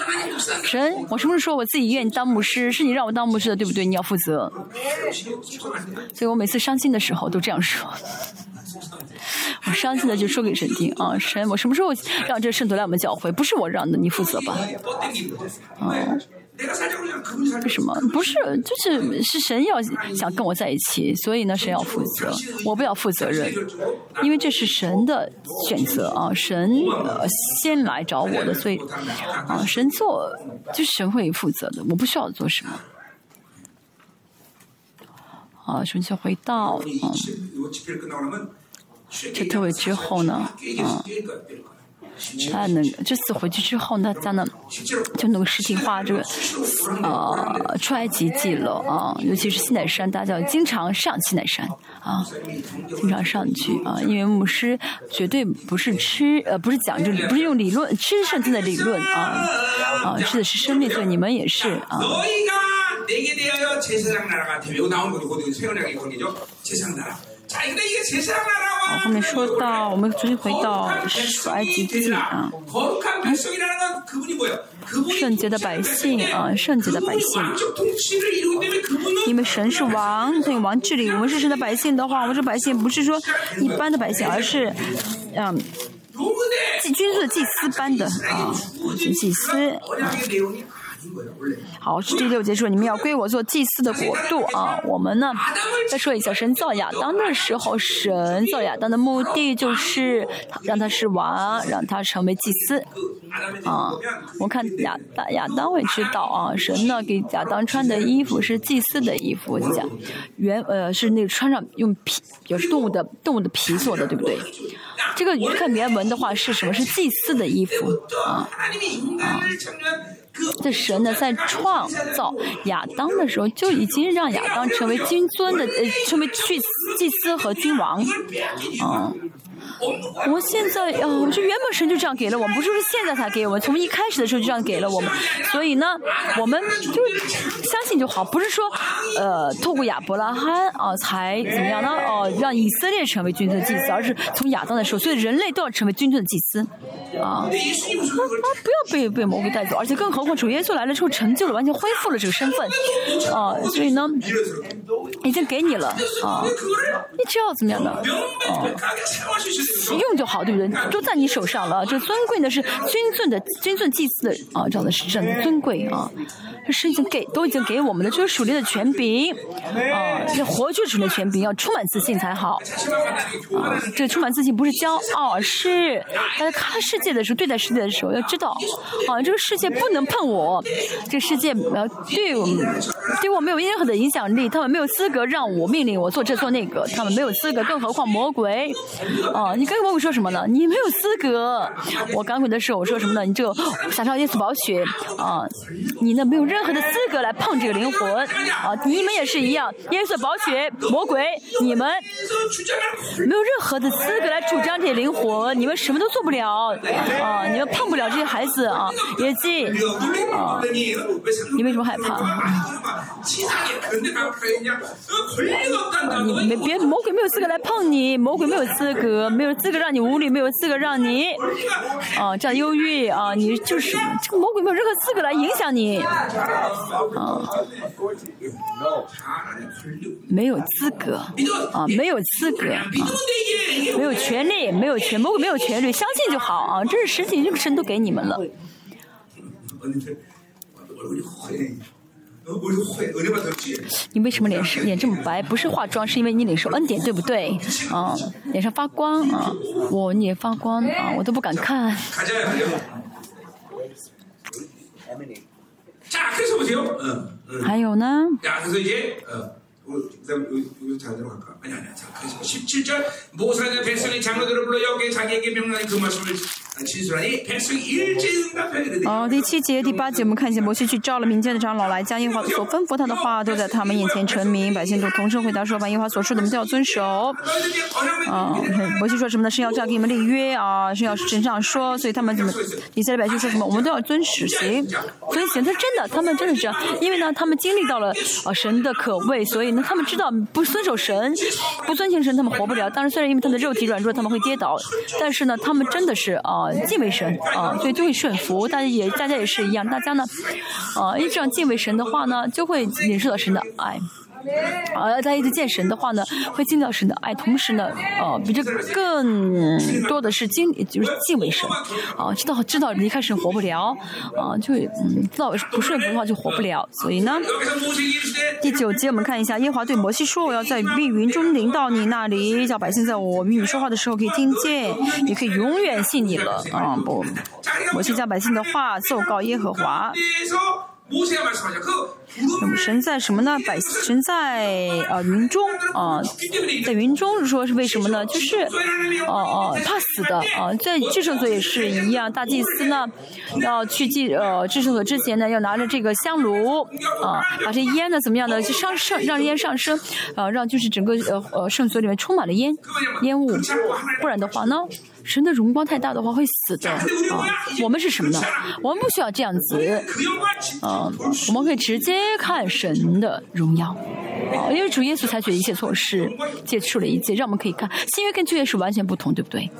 神，我是不是说我自己愿意当牧师？是你让我当牧师的，对不对？你要负责。所以我每次伤心的时候都这样说。我伤心的就说给神听啊，神，我什么时候让这圣徒来我们教会？不是我让的，你负责吧。嗯。[LAUGHS] 为什么？不是，就是是神要想跟我在一起，所以呢，神要负责，我不要负责任，因为这是神的选择啊，神先来找我的，所以啊，神做就是神会负责的，我不需要做什么。啊，首先回到啊，这特会之后呢，啊。他能这次回去之后呢，咱能就能够实体化这个呃出埃及记了啊，尤其是西南山，大家要经常上西南山啊，经常上去啊，因为牧师绝对不是吃呃不是讲就不是用理论吃圣经的理论啊啊吃的是生命，所以你们也是啊。好，后面说到，我们重新回到埃及记啊，圣洁的百姓啊，圣洁的百姓，因为神是王，对王治理，我们是神的百姓的话，我们这百姓不是说一般的百姓，而是嗯，祭军的祭司般的啊，祭司啊。好，是第六节说你们要归我做祭司的国度啊。我们呢，再说一下神造亚当的时候，神造亚当的目的就是让他是王，让他成为祭司啊。我看亚当亚当会知道啊，神呢给亚当穿的衣服是祭司的衣服，讲原呃是那个穿上用皮，就是动物的动物的皮做的，对不对？这个看原文的话是什么？是祭司的衣服啊啊。这神呢，在创造亚当的时候，就已经让亚当成为君尊的，呃，成为祭祭司和君王，嗯。我们现在啊，我说原本神就这样给了我们，不是说现在才给我们，从一开始的时候就这样给了我们。所以呢，我们就相信就好，不是说呃，透过亚伯拉罕啊才怎么样呢？哦，让以色列成为君尊的祭司，而是从亚当的时候，所以人类都要成为君尊的祭司啊。啊，不要被被魔鬼带走，而且更何况主耶稣来了之后，成就了，完全恢复了这个身份啊。所以呢，已经给你了啊，你只要怎么样的啊？用就好，对不对？都在你手上了。这尊贵呢是君尊的君尊祭祀的啊，这样的是真尊贵啊。这是已经给都已经给我们的，就是属灵的权柄啊，要活出属灵的权柄，要充满自信才好啊。这充满自信不是骄傲，是大家看世界的时候，对待世界的时候要知道啊，这个世界不能碰我，这个世界呃对我们对我没有任何的影响力，他们没有资格让我命令我做这做那个，他们没有资格，更何况魔鬼啊。你刚跟魔鬼说什么呢？你没有资格。我刚回的时候我说什么呢？你这撒上耶稣宝血啊，你呢没有任何的资格来碰这个灵魂啊！你们也是一样，耶稣宝血，魔鬼，你们没有任何的资格来主张这些灵魂，你们什么都做不了啊！你们碰不了这些孩子啊，野鸡啊！你为什么害怕？你没别魔鬼没有资格来碰你，魔鬼没有资格没有资格让你无理，没有资格让你啊这样忧郁啊！你就是这个魔鬼没有任何资格来影响你啊，没有资格啊，没有资格啊，没有权利，没有权，魔鬼没有权利，相信就好啊！这是实情，这个神都给你们了。你为什么脸是脸这么白？不是化妆，是因为你脸受恩典，对不对？[LAUGHS] 啊，脸上发光啊，我脸发光啊，我都不敢看。[LAUGHS] 还有呢？[LAUGHS] 哦，第七节、第八节，我们看一下，摩西去召了民间的长老来，将耶和华所吩咐他的话都在他们眼前陈明，百姓都同声回答说：“把耶和华所说的，我们都要遵守。”啊，摩西说什么呢？是要这样给你们立约啊，是要神这样说，所以他们怎么？以色列百姓说什么？我们都要遵守行，遵行。他真的，他们真的是这样，因为呢，他们经历到了啊神的可畏，所以呢，他们知道不遵守神，不遵行神，他们活不了。当然，虽然因为他们的肉体软弱，他们会跌倒，但是呢，他们真的是啊。敬畏神啊，对就会顺服。大家也，大家也是一样。大家呢，啊，一这样敬畏神的话呢，就会领受到神的爱。啊，大家一直见神的话呢，会敬到神的爱，同时呢，呃，比这更多的是敬，就是敬畏神。啊，知道知道离开神活不了，啊，就嗯，知道不顺服的话就活不了。所以呢，第九节我们看一下，耶华对摩西说：“我要在密云中临到你那里，叫百姓在我与你说话的时候可以听见，也可以永远信你了。”啊，不，摩西将百姓的话奏告耶和华。那么神在什么呢？百神在呃云中啊，在云中说是为什么呢？就是哦哦怕死的啊，在至圣所也是一样，大祭司呢要去祭呃至圣所之前呢，要拿着这个香炉啊，把这烟呢怎么样的就上升，让烟上升啊，让就是整个呃呃圣所里面充满了烟烟雾，不然的话呢。神的荣光太大的话会死的啊！我们是什么呢？我们不需要这样子，啊，我们可以直接看神的荣耀，啊，因为主耶稣采取一切措施，接触了一切，让我们可以看新约跟旧约是完全不同，对不对？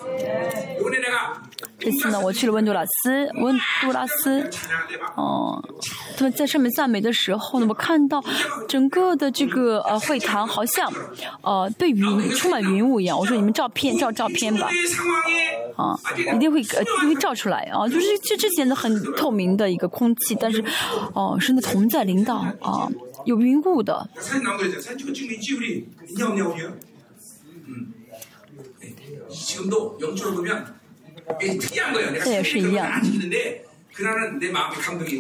这次呢，我去了温杜拉斯，温杜拉斯，哦，他们在上面赞美的时候呢，我看到整个的这个呃会堂好像呃被云充满云雾一样。我说你们照片照照片吧，啊，一定会呃会照出来啊，就是这之前的很透明的一个空气，但是哦是那同在领导啊，有云雾的。这也是一样。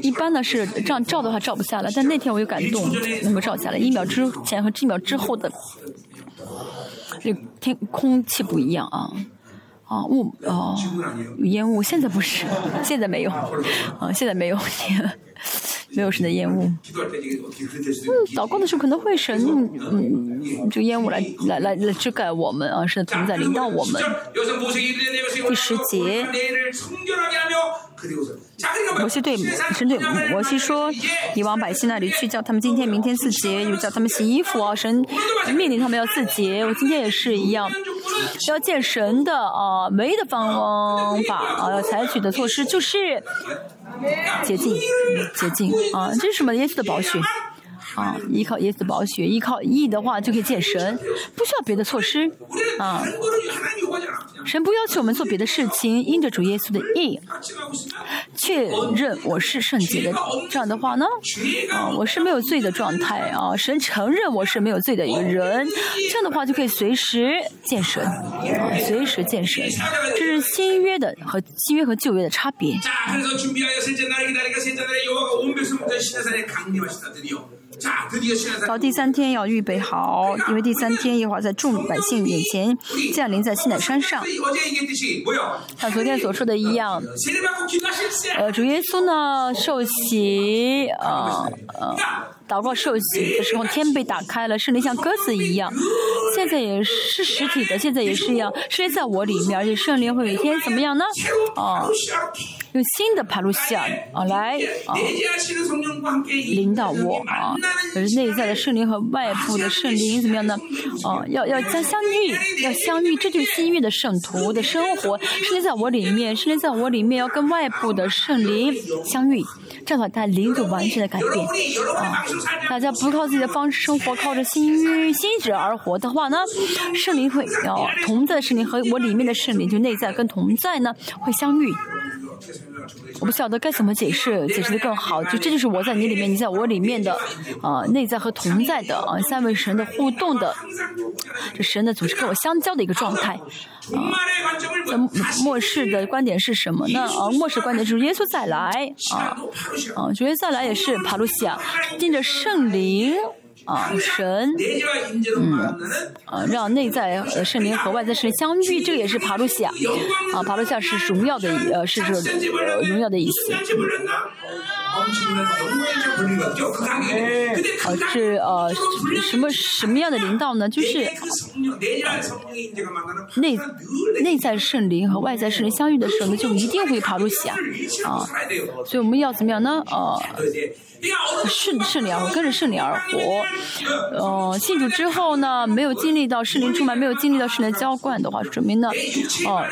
一般呢是这样照的话照不下来，但那天我有感动，能够照下来。一秒之前和一秒之后的，这天空气不一样啊，啊雾哦烟雾，现在不是，[LAUGHS] 现在没有，啊现在没有。[LAUGHS] 没有神的烟雾。嗯，祷告的时候可能会神，嗯，这个烟雾来来来来遮盖我们啊，神的同在临到我们。第十节，摩西对神对摩西说：“你往百姓那里去，叫他们今天、明天自洁，又叫他们洗衣服啊。神命令他们要自洁，我今天也是一样，要见神的啊，唯一的方法啊，要采取的措施就是。”洁净，洁净啊！这是什么？耶稣的宝血啊！依靠耶稣的宝血，依靠义的话就可以见神，不需要别的措施啊！神不要求我们做别的事情，因着主耶稣的义，确认我是圣洁的。这样的话呢，啊，我是没有罪的状态啊！神承认我是没有罪的一个人，这样的话就可以随时见神，啊，随时见神。这是新约的和新约和旧约的差别。到第三天要预备好，因为第三天耶和华在众百姓眼前降临在西乃山上。像昨天所说的一样，呃，主耶稣呢受洗，呃呃，祷告受洗的时候，天被打开了，圣灵像鸽子一样。现在也是实体的，现在也是一样，圣灵在我里面，而且圣灵会有一天怎么样呢？啊。用新的帕路西亚啊来啊领导我啊，就是内在的圣灵和外部的圣灵怎么样呢？啊，要要相相遇，要相遇，这就是新约的圣徒的生活。圣灵在我里面，圣灵在我里面要跟外部的圣灵相遇，这样的话，他灵就完全的改变啊。大家不靠自己的方式生活，靠着新约心智而活的话呢，圣灵会啊同在的圣灵和我里面的圣灵就内在跟同在呢会相遇。我不晓得该怎么解释，解释的更好。就这就是我在你里面，你在我里面的啊内在和同在的啊三位神的互动的，这神的总是跟我相交的一个状态啊。那末世的观点是什么呢？啊，末世观点就是耶稣再来啊啊，主耶稣再来也是帕路西亚，盯着圣灵。啊，[LAUGHS] 神，嗯，啊，让内在呃圣灵和外在圣灵相遇，这个也是爬路西亚，啊，爬路西亚是荣耀的，呃，是这个荣耀的意思。呃，是呃什么什么样的领导呢？就是内内在圣灵和外在圣灵相遇的时候呢，就一定会爬路西亚，啊，所以我们要怎么样呢？啊。顺圣灵而活，跟着圣灵而活。呃，信主之后呢，没有经历到圣灵充满，没有经历到圣灵浇灌的话，说明呢，哦，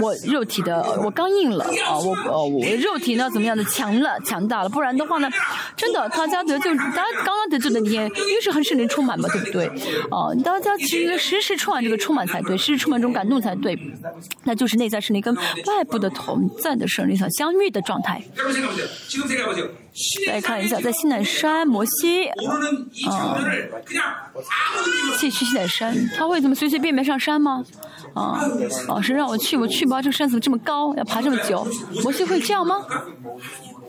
我肉体的我刚硬了啊，我呃我肉体呢怎么样的强了强大了，不然的话呢，真的大家得救，大家刚刚得救的那天，越是很圣灵充满嘛，对不对？啊，大家其实时时充满这个充满才对，时时充满这种感动才对，那就是内在圣灵跟外部的同在的圣灵所相遇的状态。来看一下，在西南山，摩西，啊，去去西南山，他会怎么随随便便上山吗？啊，老师让我去，我去吧。这个山怎么这么高，要爬这么久？摩西会这样吗？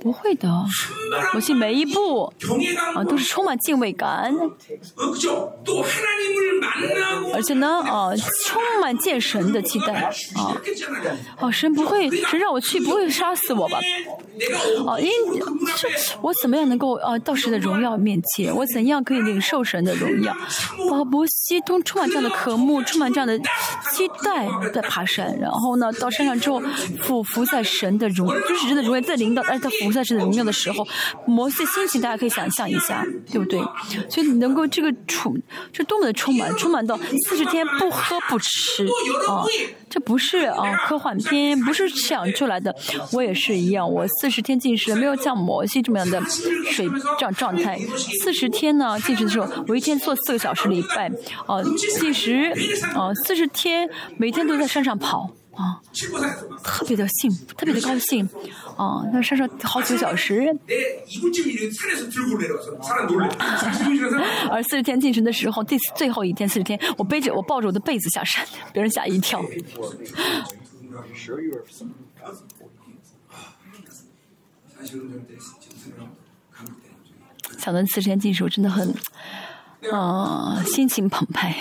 不会的，摩西每一步啊都是充满敬畏感，而且呢啊充满见神的期待啊，啊神不会神让我去不会杀死我吧？啊因我怎么样能够啊到神的荣耀面前？我怎样可以领受神的荣耀？保伯西都充满这样的渴慕，充满这样的期待在爬山，然后呢到山上之后俯伏在神的荣，就是神的荣耀在领导，而他俯伏在神的荣耀的时候，摩西的心情大家可以想象一下，对不对？所以能够这个充，这多么的充满，充满到四十天不喝不吃啊！这不是啊科幻片，不是想出来的。我也是一样，我四十天进食，没有像摩西这么样的水这样状态。四十天呢进食的时候，我一天做四个小时礼拜，啊进食，啊四十天每天都在山上跑。啊，特别的兴，特别的高兴，啊，那山上好几个小时。[LAUGHS] 而四十天进食的时候，第最后一天四十天，我背着我抱着我的被子下山，别人吓一跳。想到四十天进食，我真的很。啊，[LAUGHS] 心情澎湃。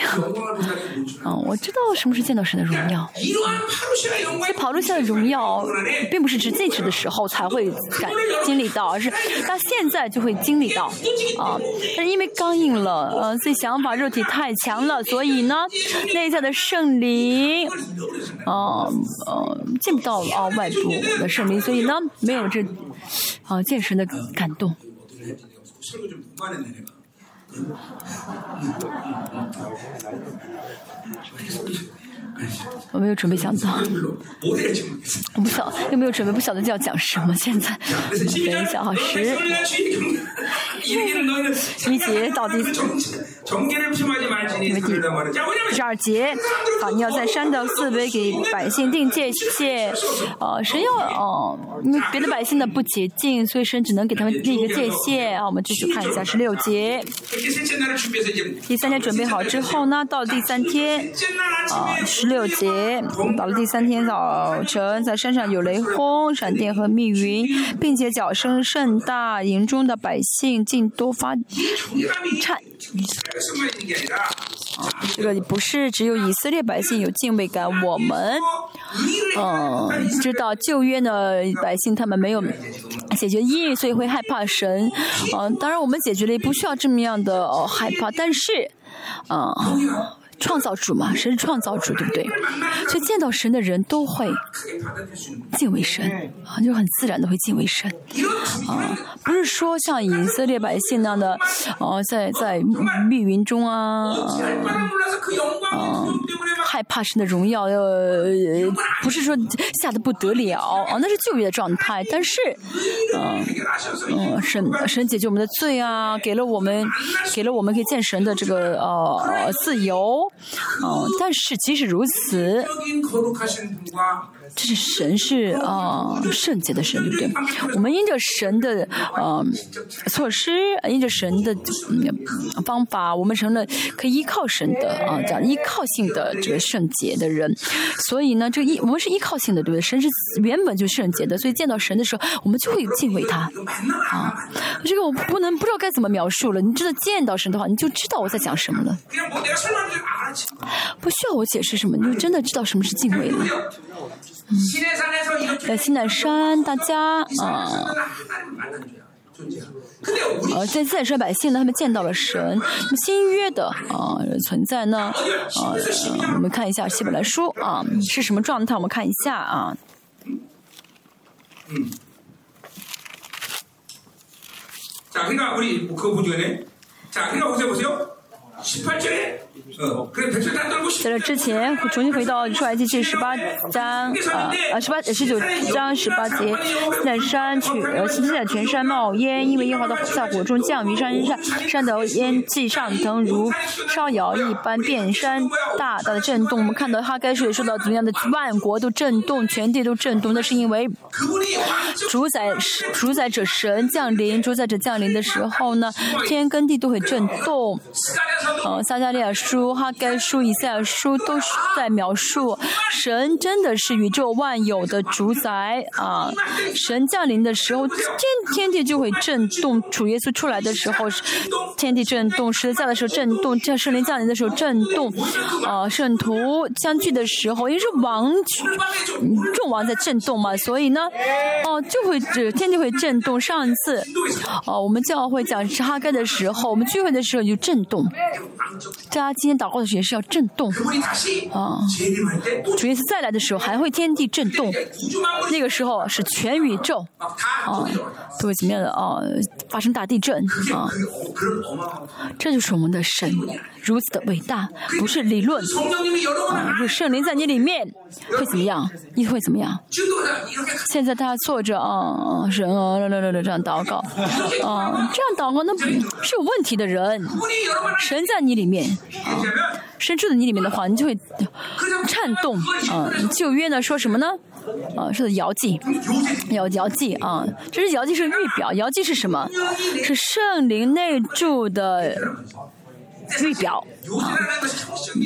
嗯，我知道什么是见到神的荣耀。这跑路下的荣耀，并不是只进去的时候才会感经历到，而是他现在就会经历到。啊，但是因为刚硬了，呃，所以想法肉体太强了，所以呢，内在的圣灵，啊，呃，见不到啊外部的圣灵，所以呢，没有这啊见神的感动。Thank you. 我没有准备想到，我不晓又没有准备，不晓得要讲什么。现在。等一下哈，十一节到第十二节，啊，你要在山的。四围给百姓定界限，呃，神要哦，因为别的百姓呢不洁净，所以神只能给他们立一个界限。啊，我们继续看一下十六节，第三天准备好之后呢，到第三天，啊，十六节，到了第三天早晨，在山上有雷轰、闪电和密云，并且脚声甚大，营中的百姓竟多发颤。这个不是只有以色列百姓有敬畏感，我们，嗯，知道旧约的百姓他们没有解决义，所以会害怕神。嗯，当然我们解决了也不需要这么样的害怕，但是，嗯。创造主嘛，神是创造主，对不对？所以见到神的人都会敬畏神啊，就很自然的会敬畏神啊，不是说像以色列百姓那样的啊，在在密云中啊，啊，害怕神的荣耀，呃，不是说吓得不得了啊，那是旧约的状态。但是，嗯嗯，神神解决我们的罪啊，给了我们给了我们可以见神的这个呃自由。嗯，但是即使如此，这是神是啊圣洁的神，对不对？我们因着神的呃措施，因着神的方法，我们成了可以依靠神的啊这样依靠性的这个圣洁的人。所以呢，这依我们是依靠性的，对不对？神是原本就圣洁的，所以见到神的时候，我们就会敬畏他啊。这个我不能不知道该怎么描述了。你知道见到神的话，你就知道我在讲什么了。不需要我解释什么，你就真的知道什么是敬畏了。嗯，在西南山，大家啊，呃，在西南山百姓呢，他们见到了神。那么新约的啊存在呢，啊，我们看一下希伯来书啊是什么状态？我们看一下啊。嗯。자그러니까우리그보죠네자그러니까보세요보세요18절에 在这之前，重新回到出埃及记十八章啊啊十八十九章十八节，在山去呃现在全山冒烟，因为烟花的在火中降于山上，山的烟气上腾如烧窑一般，遍山大大的震动。我们看到哈该书也说到怎么样的万国都震动，全地都震动，那是因为主宰主宰者神降临，主宰者降临的时候呢，天跟地都会震动。呃，撒加利亚书。书、哈该书、以赛亚书都是在描述神真的是宇宙万有的主宰啊！神降临的时候，天天地就会震动；主耶稣出来的时候，天地震动；十字架的时候震动；这圣灵降临的时候震动。啊，圣徒相聚的时候，因为是王众王在震动嘛，所以呢，哦，就会这天地会震动。上一次，哦，我们教会讲哈该的时候，我们聚会的时候就震动。大家今天祷告的时候也是要震动啊！主耶稣再来的时候还会天地震动，那个时候是全宇宙啊都会怎么样的啊？发生大地震啊！这就是我们的神如此的伟大，不是理论啊！是圣灵在你里面会怎么样？你会怎么样？现在大家坐着啊，神啊，来来来来这样祷告啊，这样祷告那是有问题的人，神在你里面啊，神住在你里面的话，你就会颤动啊。旧约呢说什么呢？啊，是遥祭，遥遥祭啊，这是遥祭是预表，遥祭是什么？是圣灵内住的预表啊。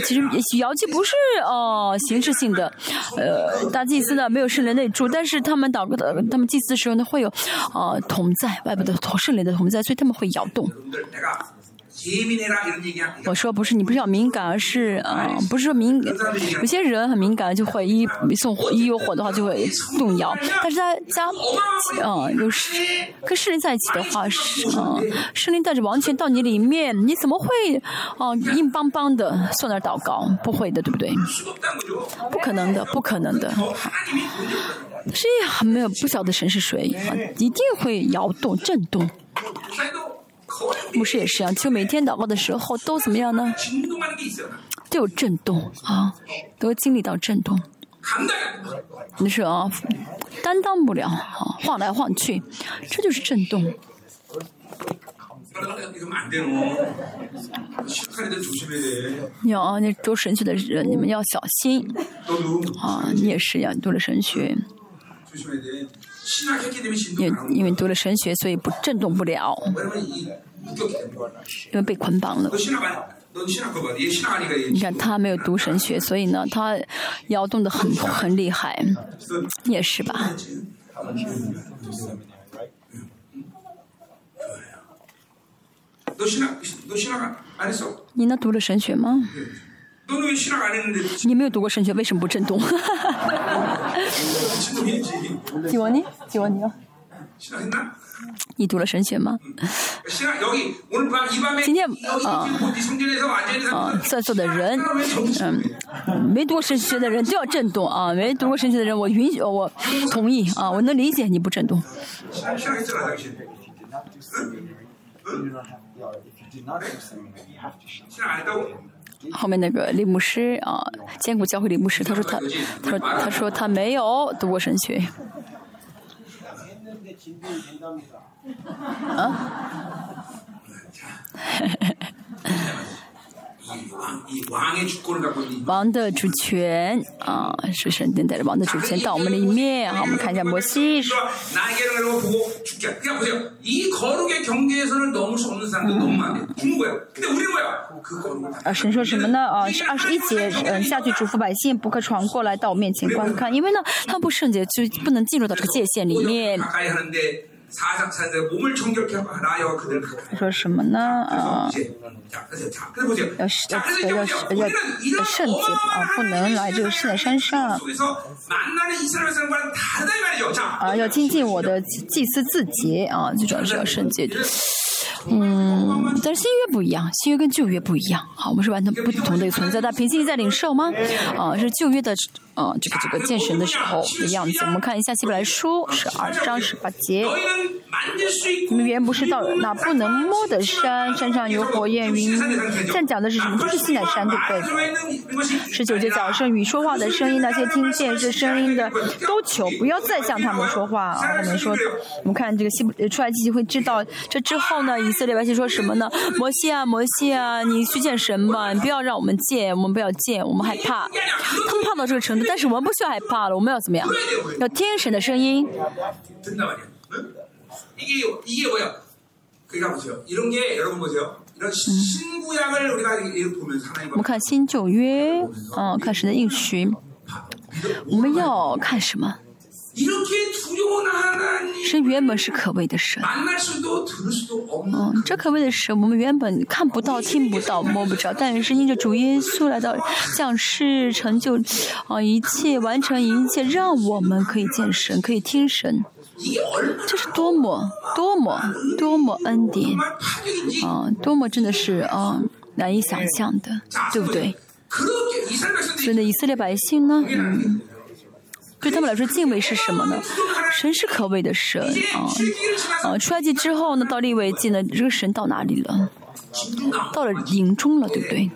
其实摇祭不是哦形式性的，呃，大祭司呢没有圣灵内住，但是他们祷告的，他们祭祀的时候呢会有啊同在，外部的同圣灵的同在，所以他们会摇动。我说不是你不是要敏感，而是啊，不是说敏，有些人很敏感，就会一送一有火的话就会动摇。但是在家，嗯，有跟圣灵在一起的话，是啊，圣灵带着完全到你里面，你怎么会啊硬邦邦的坐那祷告？不会的，对不对？不可能的，不可能的。是还没有不晓得神是谁啊，一定会摇动震动。[LAUGHS] 牧师也是啊，就每天祷告的时候都怎么样呢？都有震动啊，都经历到震动。你说啊，担当不了啊，晃来晃去，这就是震动。你啊，你读神学的人，你们要小心啊！你也是呀，读了神学。因因为读了神学，所以不震动不了，因为被捆绑了。你看他没有读神学，所以呢，他摇动的很很厉害，也是吧？你那？读了神学吗？你没有读过神学，为什么不震动？[LAUGHS] 吉沃尼，吉沃尼哦。你读了神学吗？今天啊啊，在座的人，嗯，没读过神学的人都要震动啊！没读过神学的人，我允许，我同意啊！我能理解你不震动。后面那个李牧师啊，坚固教会李牧师，他说他，他说他说他没有读过神学。啊？王的主权啊，是神殿带着王的主权到我们里面。好，我们看一下摩西。啊，神说什么呢？啊，是二十一节，嗯，下去嘱咐百姓不可闯过来到我面前观看，因为呢，他们不圣洁，就不能进入到这个界限里面。说什么呢？啊，要要要要圣洁啊，不能来这个圣在山上。啊，要精进我的祭司自洁啊，最主要是要圣洁。嗯，但是新约不一样，新约跟旧约不一样。好，我们是完全不同的一个存在。但平心在领受吗？啊，是旧约的啊，这个这个见神的时候的样子。我们看一下希伯来书十二章十八节。你们原不是到那不能摸的山，山上有火焰云。现在讲的是什么？就是西乃山，对不对？十九节早上与说话的声音，那些听见这声音的都求不要再向他们说话啊。我们说，我们看这个希伯出来记会知道，这之后呢？以色列百姓说什么呢？摩西啊，摩西啊，你去见神吧，你不要让我们见，我们不要见，我们害怕。他们怕到这个程度，但是我们不需要害怕了，我们要怎么样？要听神的声音。我们看新旧约，嗯，看神的应许，我们要看什么？神原本是可畏的神，嗯，这可畏的神，我们原本看不到、听不到、摸不着，但是因着主耶稣来到降世，成就啊一切，完成一切，让我们可以见神，可以听神，这是多么多么多么恩典啊！多么真的是啊难以想象的，对不对？所以呢，以色列百姓呢，嗯。对他们来说，敬畏是什么呢？神是可畏的神啊啊！出埃及之后呢，到立位记呢，这个神到哪里了？到了营中了，对不对？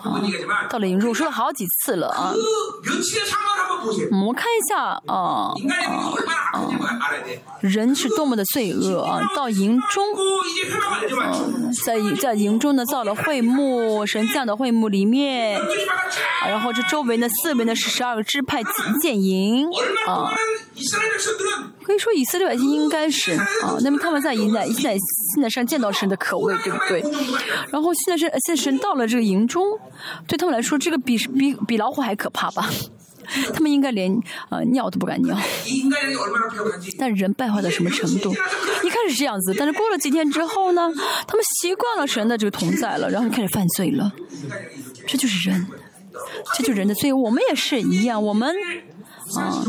啊，到了营中，我说了好几次了啊。我们看一下啊啊啊！人是多么的罪恶啊！到营中，啊，在在营中呢造了会幕，神降的会幕里面，然后这周围呢四围呢是十二个支派建营啊。可以说以色列百姓应该是啊，那么他们在营在现在现在上见到神的可畏，对不对？然后现在是现在神到了这个营中，对他们来说，这个比比比老虎还可怕吧？[LAUGHS] 他们应该连呃尿都不敢尿。但人败坏到什么程度？一开始是这样子，但是过了几天之后呢，他们习惯了神的这个同在了，然后就开始犯罪了。这就是人，这就人的罪。我们也是一样，我们。啊，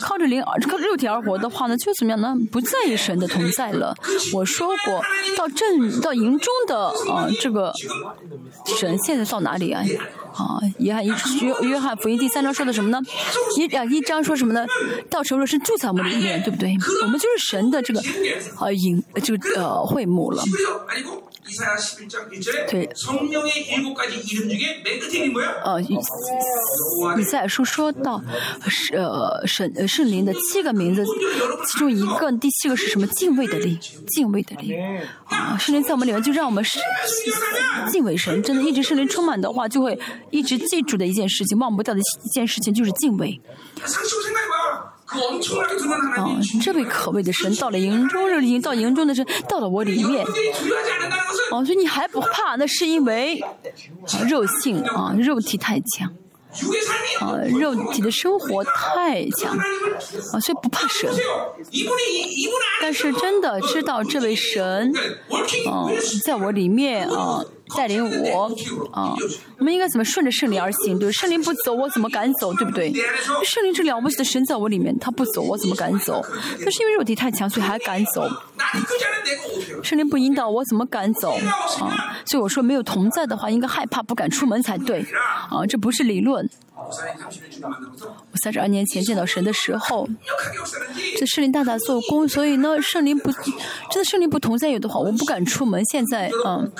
靠着灵而靠肉体而活的话呢，就怎么样呢？不在意神的同在了。我说过，到正到营中的啊，这个神现在到哪里啊？啊，约翰一约约翰福音第三章说的什么呢？一啊一章说什么呢？到时候是住在我们里面，对不对？我们就是神的这个啊营就呃会幕了。对。呃，以赛亚书说到，是呃神圣灵的七个名字，其中一个第七个是什么？敬畏的灵，敬畏的灵。啊，圣灵在我们里面，就让我们敬畏神。真的，一直圣灵充满的话，就会一直记住的一件事情，忘不掉的一件事情就是敬畏。哦，这位可畏的神到了营中，已经到营中的神到了我里面。哦，所以你还不怕？那是因为肉性啊，肉体太强。啊，肉体的生活太强，啊，所以不怕神。但是真的知道这位神，啊，在我里面啊，带领我，啊，我们应该怎么顺着圣灵而行？对，圣灵不走，我怎么敢走？对不对？圣灵这了不起的神在我里面，他不走，我怎么敢走？那是因为肉体太强，所以还敢走。圣灵不引导我，怎么敢走？啊，所以我说没有同在的话，应该害怕，不敢出门才对。啊，这不是理论。我三十二年前见到神的时候，这圣灵大大做工，所以呢，圣灵不真的圣灵不同在有的话，我不敢出门。现在，嗯。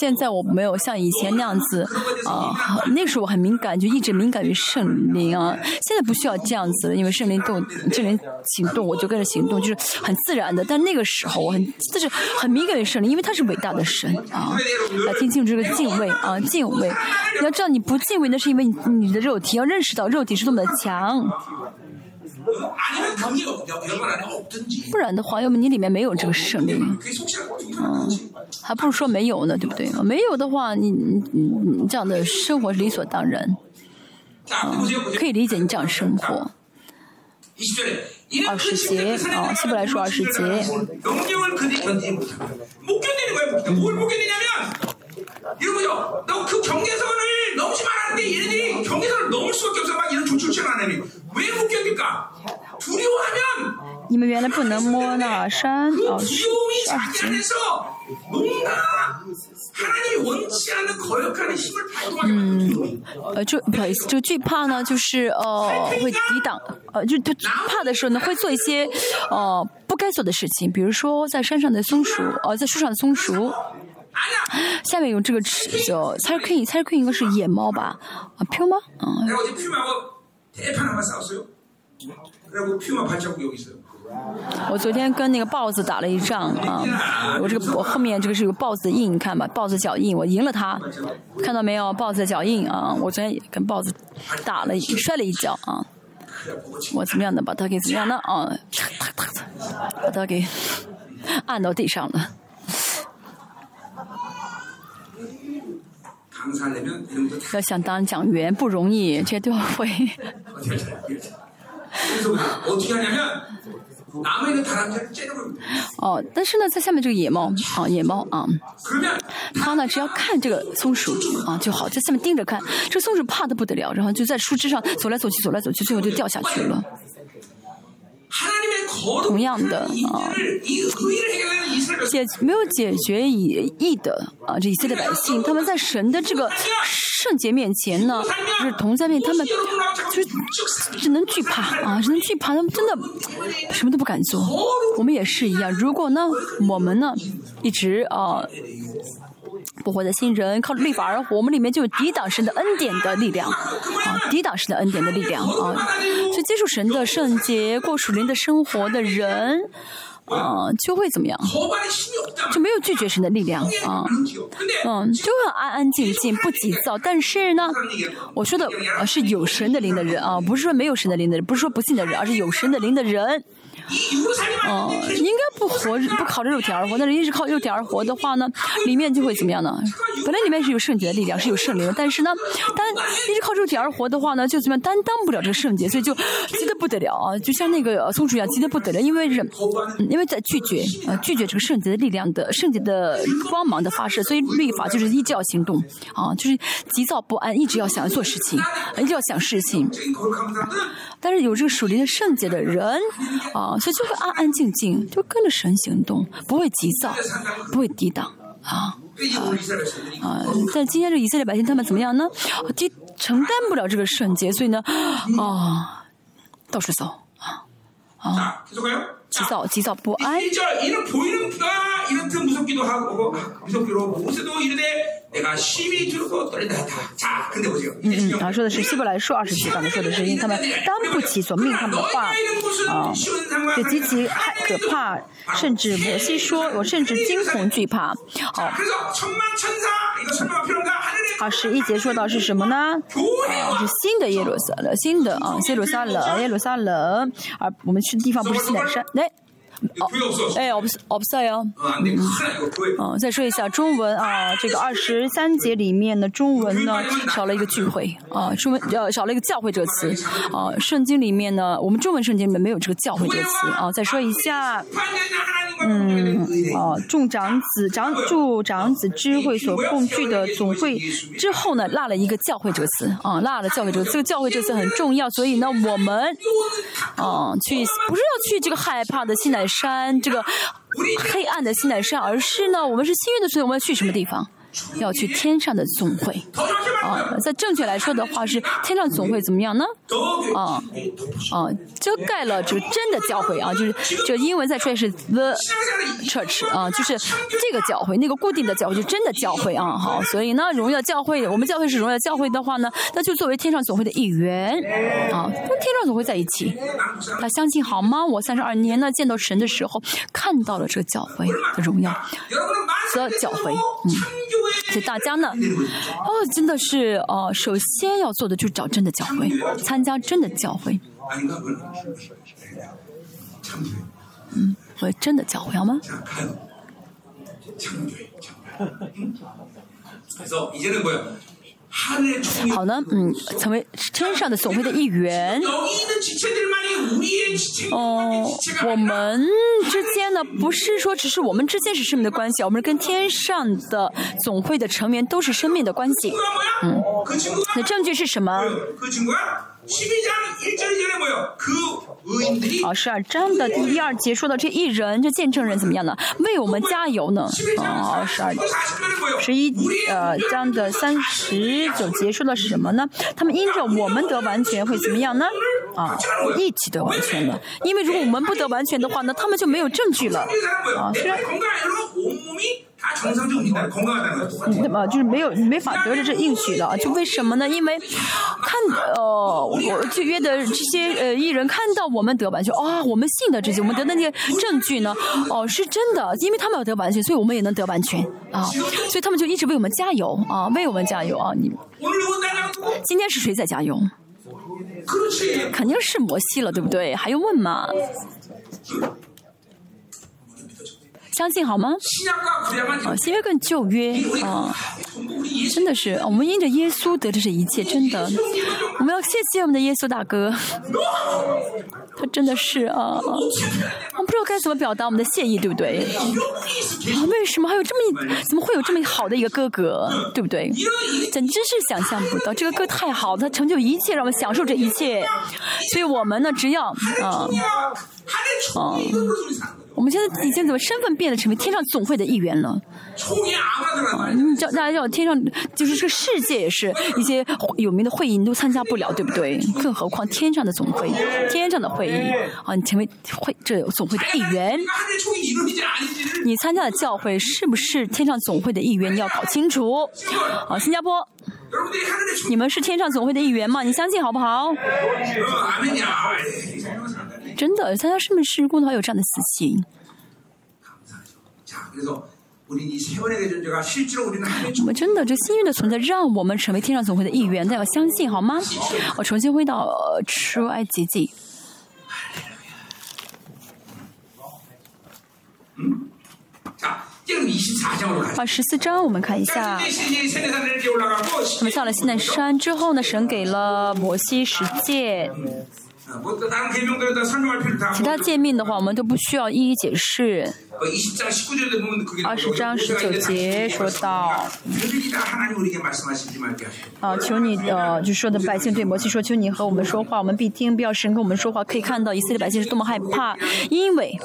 现在我没有像以前那样子啊，那时候我很敏感，就一直敏感于圣灵啊。现在不需要这样子了，因为圣灵动，圣灵行动，我就跟着行动，就是很自然的。但那个时候我很，就是很敏感于圣灵，因为他是伟大的神啊。要听清楚这个敬畏啊，敬畏。你要知道，你不敬畏，那是因为你你的肉体要认识到肉体是多么的强。不然的话，要么你里面没有这个圣灵，嗯，还不如说没有呢，对不对？没有的话，你你你这样的生活理所当然，啊，可以理解你这样生活。二十节啊，希伯来说二十节。你们原来不能摸那山哦，二十节。嗯，呃，就不好意思，就惧怕呢，就是呃，会抵挡，呃，就他怕的时候呢，会做一些呃不该做的事情，比如说在山上的松鼠，呃，在树上的松鼠。下面有这个叫 c a r king，c a r king 应该是野猫吧？啊，p 吗？嗯。我昨天跟那个豹子打了一仗啊，我这个我后面这个是有豹子的印，你看吧，豹子脚印，我赢了他，看到没有？豹子的脚印啊，我昨天也跟豹子打了摔了一跤啊，我怎么样的把他给怎么样的啊？把他给按到地上了。要想当讲员不容易，这些都要会。[LAUGHS] 哦，但是呢，在下面这个野猫啊，野猫啊，它呢只要看这个松鼠啊就好，在下面盯着看，这松鼠怕的不得了，然后就在树枝上走来走去，走来走去，最后就掉下去了。同样的啊，解没有解决以义的啊，这以色列百姓，他们在神的这个圣洁面前呢，就是同在面，他们就是只能惧怕啊，只能惧怕，他们真的什么都不敢做。我们也是一样，如果呢，我们呢一直啊。不活的新人靠着律法而活，我们里面就有抵挡神的恩典的力量啊，抵挡神的恩典的力量啊，就接触神的圣洁、过属灵的生活的人啊，就会怎么样？就没有拒绝神的力量啊，嗯，就会安安静静不急躁。但是呢，我说的啊是有神的灵的人啊，不是说没有神的灵的人，不是说不信的人，而是有神的灵的人。哦，应该不活不靠着肉体而活，但是一直靠肉体而活的话呢，里面就会怎么样呢？本来里面是有圣洁的力量，是有圣灵的，但是呢，[LAUGHS] 单一直靠肉体而活的话呢，就怎么样担当不了这个圣洁，[LAUGHS] 所以就急得不得了啊！就像那个松鼠一样，急得不得了，因为人，[LAUGHS] 因为在拒绝呃拒绝这个圣洁的力量的圣洁的光芒的发射，所以律法就是一直要行动啊，就是急躁不安，一直要想做事情，一直要想事情。但是有这个属灵的圣洁的人啊。所以就会安安静静，就跟着神行动，不会急躁，不会抵挡啊啊啊！但今天这以色列百姓他们怎么样呢？承承担不了这个圣洁，所以呢啊，到处走啊啊。急躁、急躁不安。嗯嗯，啊，说的是希伯来书二十节，刚才说的是因为他们担不起所命他们的话啊，就极其害可怕，甚至摩西说，我甚至惊恐惧怕。好，好十一节说到是什么呢？啊，是新的耶路撒冷，新的啊，耶路撒冷，耶路撒冷，而我们去的地方不是西南山。来，哎，我不是，我不是哟。嗯，再说一下中文啊，这个二十三节里面的中文呢少了一个聚会啊，中文呃少了一个教会这个词啊，圣经里面呢，我们中文圣经里面没有这个教会这个词啊。再说一下，嗯，啊，众长子长众长子知会所共聚的总会之后呢，落了一个教会这个词啊，落了教会这个这个教会这个词很重要，所以呢，我们啊去不是要去这个害怕的西乃山这个黑暗的西乃山，而是呢，我们是幸运的，所以我们要去什么地方？要去天上的总会啊，在正确来说的话是天上总会怎么样呢？啊啊，遮盖了这个真的教会啊，就是这英文再出来是 the church 啊，就是这个教会，那个固定的教会就真的教会啊。好，所以呢，荣耀教会，我们教会是荣耀教会的话呢，那就作为天上总会的一员啊，跟天上总会在一起。他相信好吗？我三十二年呢，见到神的时候，看到了这个教会的荣耀的教会，嗯。所以大家呢，哦，真的是哦，首先要做的就是找真的教会，参加真的教会。嗯，我真的教会好吗？[LAUGHS] 好呢，嗯，成为天上的总会的一员。哦，我们之间呢，不是说只是我们之间是生命的关系，我们跟天上的总会的成员都是生命的关系。嗯，那证据是什么？好，十二章的第一二节说的这一人，这见证人怎么样呢？为我们加油呢？啊，十二十一呃章的三十九节说的是什么呢？他们因着我们得完全会怎么样呢？啊，一起得完全了。因为如果我们不得完全的话呢，他们就没有证据了。啊，虽然。那么 [LAUGHS] 就是没有没法得着这应许的，[LAUGHS] 就为什么呢？因为看呃，我就约的这些呃艺人看到我们得完全，啊，我们信的这些，我们得的那些证据呢，哦，是真的，因为他们要得完全，所以我们也能得完全啊，所以他们就一直为我们加油啊，为我们加油啊！你今天是谁在加油？肯定是摩西了，对不对？还用问吗？相信好吗？啊，新约跟旧约啊，真的是我们因着耶稣得的这一切，真的，我们要谢谢我们的耶稣大哥，他真的是啊，我不知道该怎么表达我们的谢意，对不对？啊，为什么还有这么怎么会有这么好的一个哥哥，对不对？简直是想象不到，这个哥太好，他成就一切，让我们享受这一切，所以我们呢，只要啊啊。我们现在已经怎么身份变得成为天上总会的一员了？啊，你叫大家叫天上，就是这个世界也是一些有名的会议你都参加不了，对不对？更何况天上的总会，天上的会议啊，你成为会这总会的一员，你参加的教会是不是天上总会的一员？你要搞清楚。啊，新加坡，你们是天上总会的一员吗？你相信好不好？真的，参加圣门事工的话有这样的私信。我们真的，这幸运的存在，让我们成为天上总会的一员，大家要相信好吗？我重新回到出埃及记。啊，十四章，我们看一下。那么下了西奈山之后呢，神给了摩西十诫。其他诫命的话，我们都不需要一一解释。二十章十九节说到，啊，求你呃，就说的百姓对摩西说，求你和我们说话，我们必听；不要神跟我们说话。可以看到以色列百姓是多么害怕，因为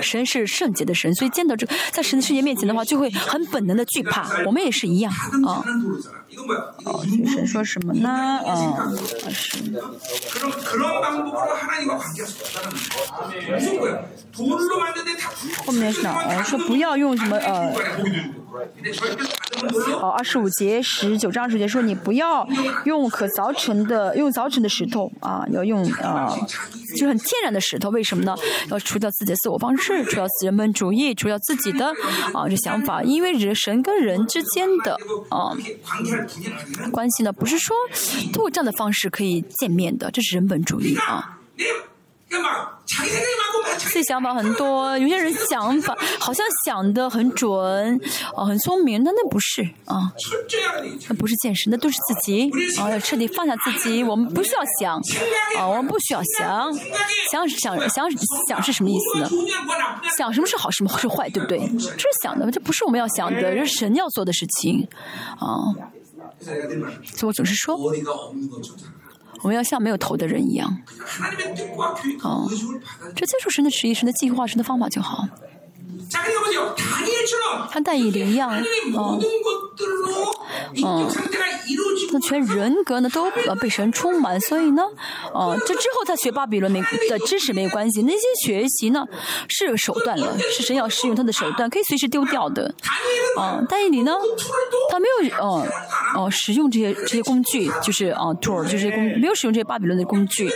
神是圣洁的神，所以见到这个在神的世界面前的话，就会很本能的惧怕。我们也是一样啊。哦，神说什么呢？啊，是。后面是哪？呃，说不要用什么呃。哦，二十五节十九章十节说你不要用可凿成的，用凿成的石头啊，要用啊，就很天然的石头。为什么呢？要除掉自己的自我方式，除掉人本主义，除掉自己的啊这想法。因为人神跟人之间的啊关系呢，不是说通过这样的方式可以见面的，这是人本主义啊。自己想法很多，[LAUGHS] 有些人想法好像想的很准，啊，很聪明，但那不是啊，那不是现实，那都是自己啊，要彻底放下自己，我们不需要想，啊，我们不需要想，想想想想是什么意思呢？想什么是好，什么是坏，对不对？这是想的，这不是我们要想的，这是神要做的事情，啊，所以我总是说。我们要像没有头的人一样，哦，这接受神的旨意、神的计划、神的方法就好。他带以灵一样，哦，嗯，他全人格呢都 [LAUGHS] 呃被神充满，所以呢，哦，[LAUGHS] 这之后他学巴比伦没的知识没有关系，那些学习呢是手段了，[LAUGHS] 是神要使用他的手段，可以随时丢掉的。啊，但以理呢，他没有呃哦使用这些这些工具，就是啊 tool 就是工没有使用这些巴比伦的工具，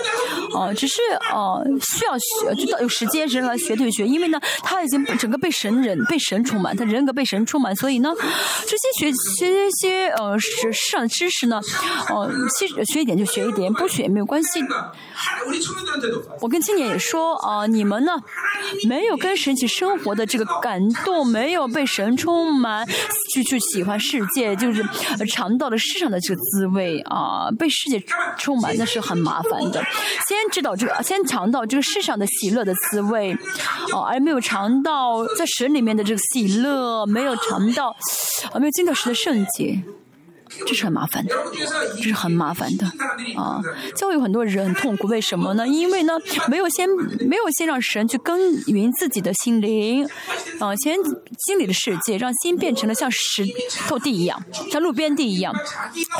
啊，只是啊需要学，就到有时间人来学就学，因为呢他已经整个被神人被神充满，他人格被神充满，所以呢这些学学些呃世世上知识呢，哦，学学一点就学一点，不学也没有关系。我跟青年也说啊，你们呢没有跟神一起生活的这个感动，没有被神充满，就去喜欢世界，就是尝到了世上的这个滋味啊，被世界充满那是很麻烦的。先先知道这个，先尝到这个世上的喜乐的滋味，哦，而没有尝到在神里面的这个喜乐，没有尝到，啊，没有见到神的圣洁。这是很麻烦的，这是很麻烦的啊！教育很多人很痛苦，为什么呢？因为呢，没有先没有先让神去耕耘自己的心灵啊，先心里的世界，让心变成了像石头地一样，像路边地一样，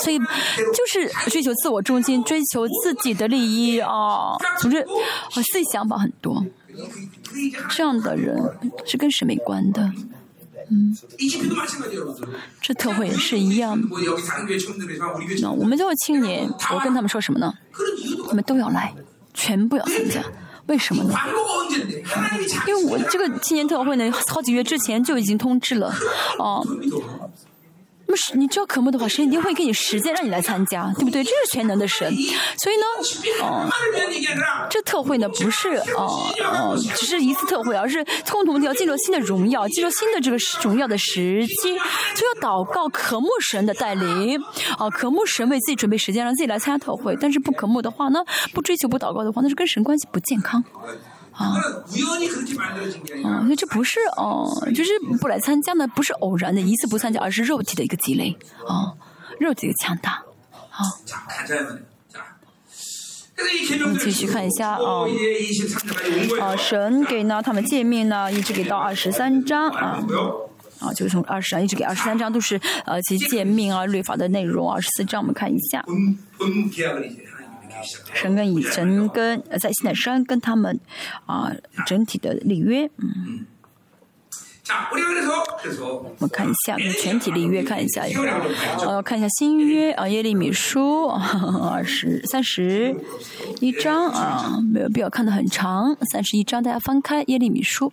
所以就是追求自我中心，追求自己的利益啊，总之我自己想法很多，这样的人是跟神没关的。嗯，这特会也是一样。那我们这位青年，我跟他们说什么呢？你们都要来，全部要参加。为什么呢？因为我这个青年特会呢，好几月之前就已经通知了。哦，那么是你只要渴慕的话，神一定会给你时间让你来参加，对不对？这是全能的神。所以呢，哦，这特会呢不是哦哦，只是一次特会，而是共同要进入新的荣耀，进入新的这个荣耀的时机，就要祷告渴慕神的带领，啊，渴慕神为自己准备时间，让自己来参加特会。但是不渴慕的话呢，不追求不祷告的话，那是跟神关系不健康。啊，啊，那这不是哦，就是不来参加呢，不是偶然的一次不参加，而是肉体的一个积累啊，肉体的强大啊。我们继续看一下啊，啊，神给呢他们诫命呢，一直给到二十三章啊，啊，就是从二十章一直给二十三章都是呃其诫命啊律法的内容，二十四章我们看一下。神跟以神跟在西奈山跟他们啊整体的立约，嗯，我们看一下全体立约，看一下，呃，看一下新约啊耶利米书 [LAUGHS] 二十三十一章啊，没有必要看的很长，三十一章大家翻开耶利米书。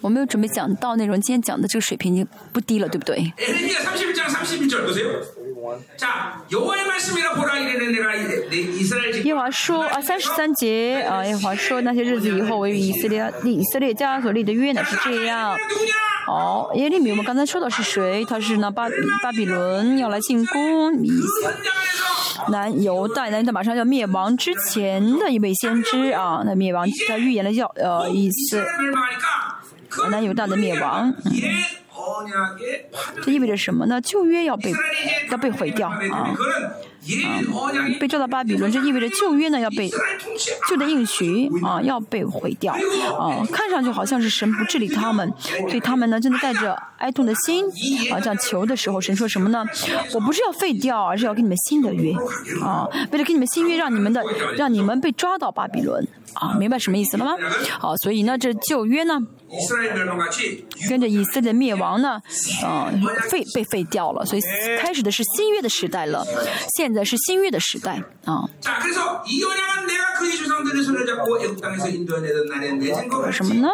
我没有准备讲到内容，今天讲的这个水平已经不低了，对不对？耶华说啊，三十三节啊，耶华说那些日子以后，我与以色列立以色列家所立的约呢是这样。哦，耶利米，我们刚才说的是谁？他是呢巴巴比伦要来进攻以南犹大，南犹大马上要灭亡之前的一位先知啊，那灭亡他预言了要呃意思，南犹大的灭亡。这意味着什么呢？旧约要被要被毁掉啊！啊，被抓到巴比伦，这意味着旧约呢要被旧的应许啊要被毁掉啊！看上去好像是神不治理他们，所以他们呢真的带着哀痛的心啊这样求的时候，神说什么呢？我不是要废掉，而是要给你们新的约啊！为了给你们新约，让你们的让你们被抓到巴比伦啊！明白什么意思了吗？好，所以呢这旧约呢？跟着以色列灭亡呢，嗯，废被废掉了，所以开始的是新约的时代了，现在是新约的时代啊。什么呢？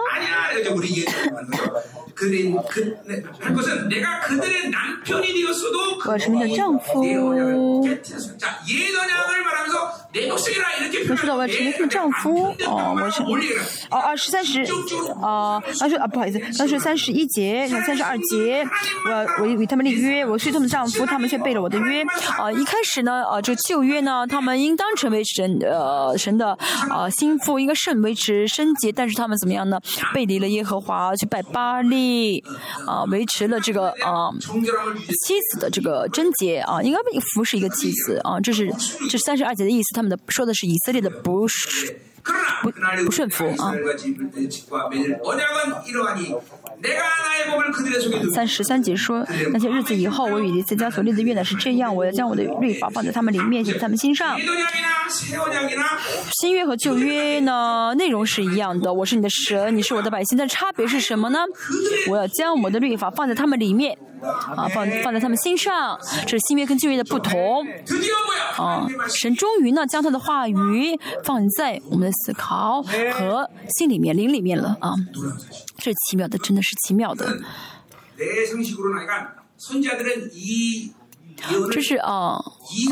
我什么叫丈夫？哦，我是哦二十三十啊，他说啊不好意思，他说三十一节，三十二节，我我与他们立约，我是他们丈夫，他们却背了我的约啊。一开始呢，啊这旧约呢，他们应当成为神呃神的啊心腹，应该圣维持圣洁，但是他们怎么样呢？背离了耶和华，去拜巴利啊，维持了这个啊妻子的这个贞洁啊，应该服侍一个妻子啊，这是这三十二节的意思。他们的说的是以色列的不是不不顺服啊。三十三节说，那些日子以后，我与以色列所立的约呢是这样，我要将我的律法放在他们里面，写在他们心上。新约和旧约呢，内容是一样的，我是你的神，你是我的百姓，但差别是什么呢？我要将我的律法放在他们里面。啊，放放在他们心上，这是新约跟旧约的不同。啊，神终于呢将他的话语放在我们的思考和心里面、灵里面了啊，这奇妙的，真的是奇妙的。这是啊，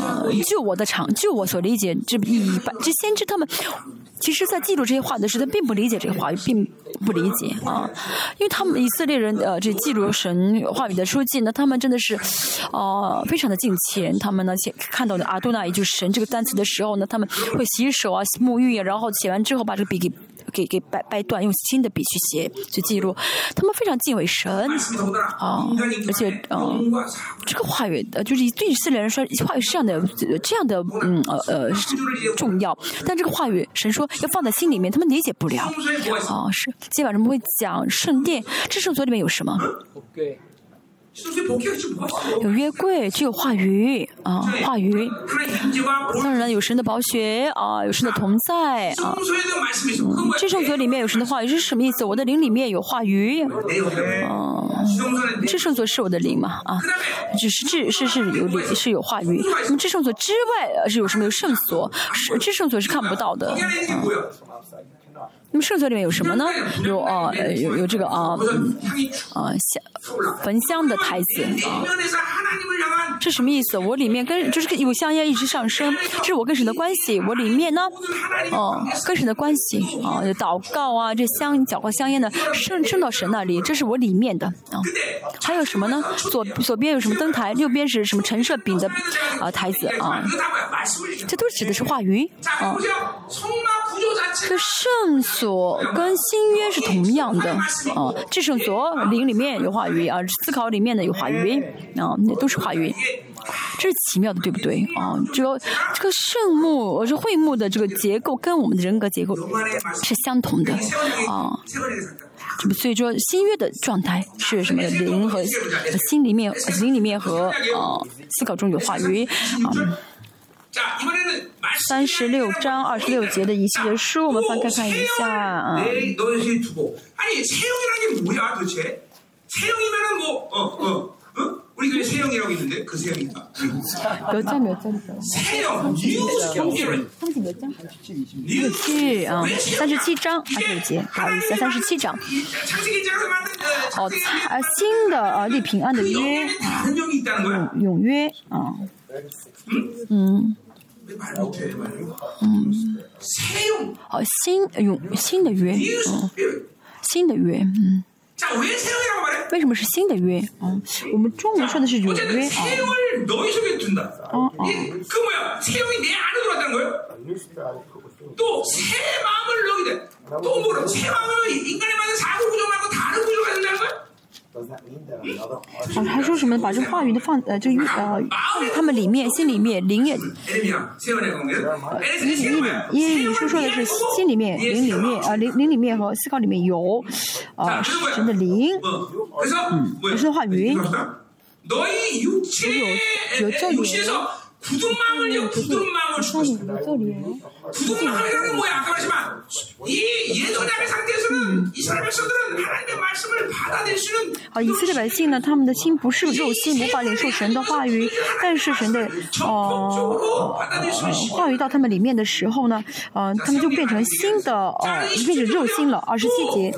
呃，就我的场，就我所理解，这一般这先知他们，其实在记录这些话的时候，他并不理解这个话语，并不理解啊，因为他们以色列人呃，这记录神话语的书记呢，他们真的是，呃，非常的敬虔，他们呢写看到的阿杜纳也就是神这个单词的时候呢，他们会洗手啊、沐浴啊，然后写完之后把这个笔给。给给掰掰断，用新的笔去写去记录，他们非常敬畏神啊，而且嗯，这个话语呃，就是对以色列人说，话语是这样的，这样的嗯呃呃重要，但这个话语神说要放在心里面，他们理解不了啊。是今晚上我们会讲圣殿，这圣所里面有什么？有约柜，就有话语啊，话语。当然有神的宝血啊，有神的同在啊。嗯，这圣所里面有神的话语是什么意思？我的灵里面有话语。嗯，这圣所是我的灵嘛？啊，只是这是是有灵是有话语。那么这圣所之外是有什么？有圣所，是这圣所是看不到的。那么圣所里面有什么呢？有啊，有有这个啊，啊香焚香的台子啊。这什么意思？我里面跟就是有香烟一直上升，这是我跟神的关系。我里面呢，哦，跟神的关系啊，祷告啊，这香脚和香烟的升升到神那里，这是我里面的啊。还有什么呢？左左边有什么灯台？右边是什么陈设饼的啊台子啊？这都指的是话语啊。这圣所跟新约是同样的啊，这圣所灵里面有话语啊，思考里面的有话语啊，那都是话语，这是奇妙的，对不对啊？这个这个圣墓，我说会幕的这个结构跟我们的人格结构是相同的啊，这不所以说新约的状态是什么？灵和心里面，灵里面和啊思考中有话语啊。三十六章二十六节的一系列书我们翻开看一下。啊嗯。嗯嗯三十七章二十六节不好意思三十七章好的新的儿立平安的约永约啊嗯嗯，哦，新永新的约，嗯，新的约，嗯。为什么是新的约？嗯，我们中文说的是永约啊。哦。哦。哦，还说什么把这话语的放呃，就呃，他们里面心里面灵也，呃，灵里面，因为你说说的是心里面灵里面啊灵灵里面和思考里面有啊神的灵，嗯，神的话语，有有教理。 굳은 마음을요, 부드러운 마음을 주고 싶어요. 굳은 마음이라는 뭐야? 아까 말했지만 好，以色列百姓呢，他们的心不是肉心，无法忍受神的话语。但是神的话语到他们里面的时候呢，他们就变成新的，就变成肉心了。二十四节。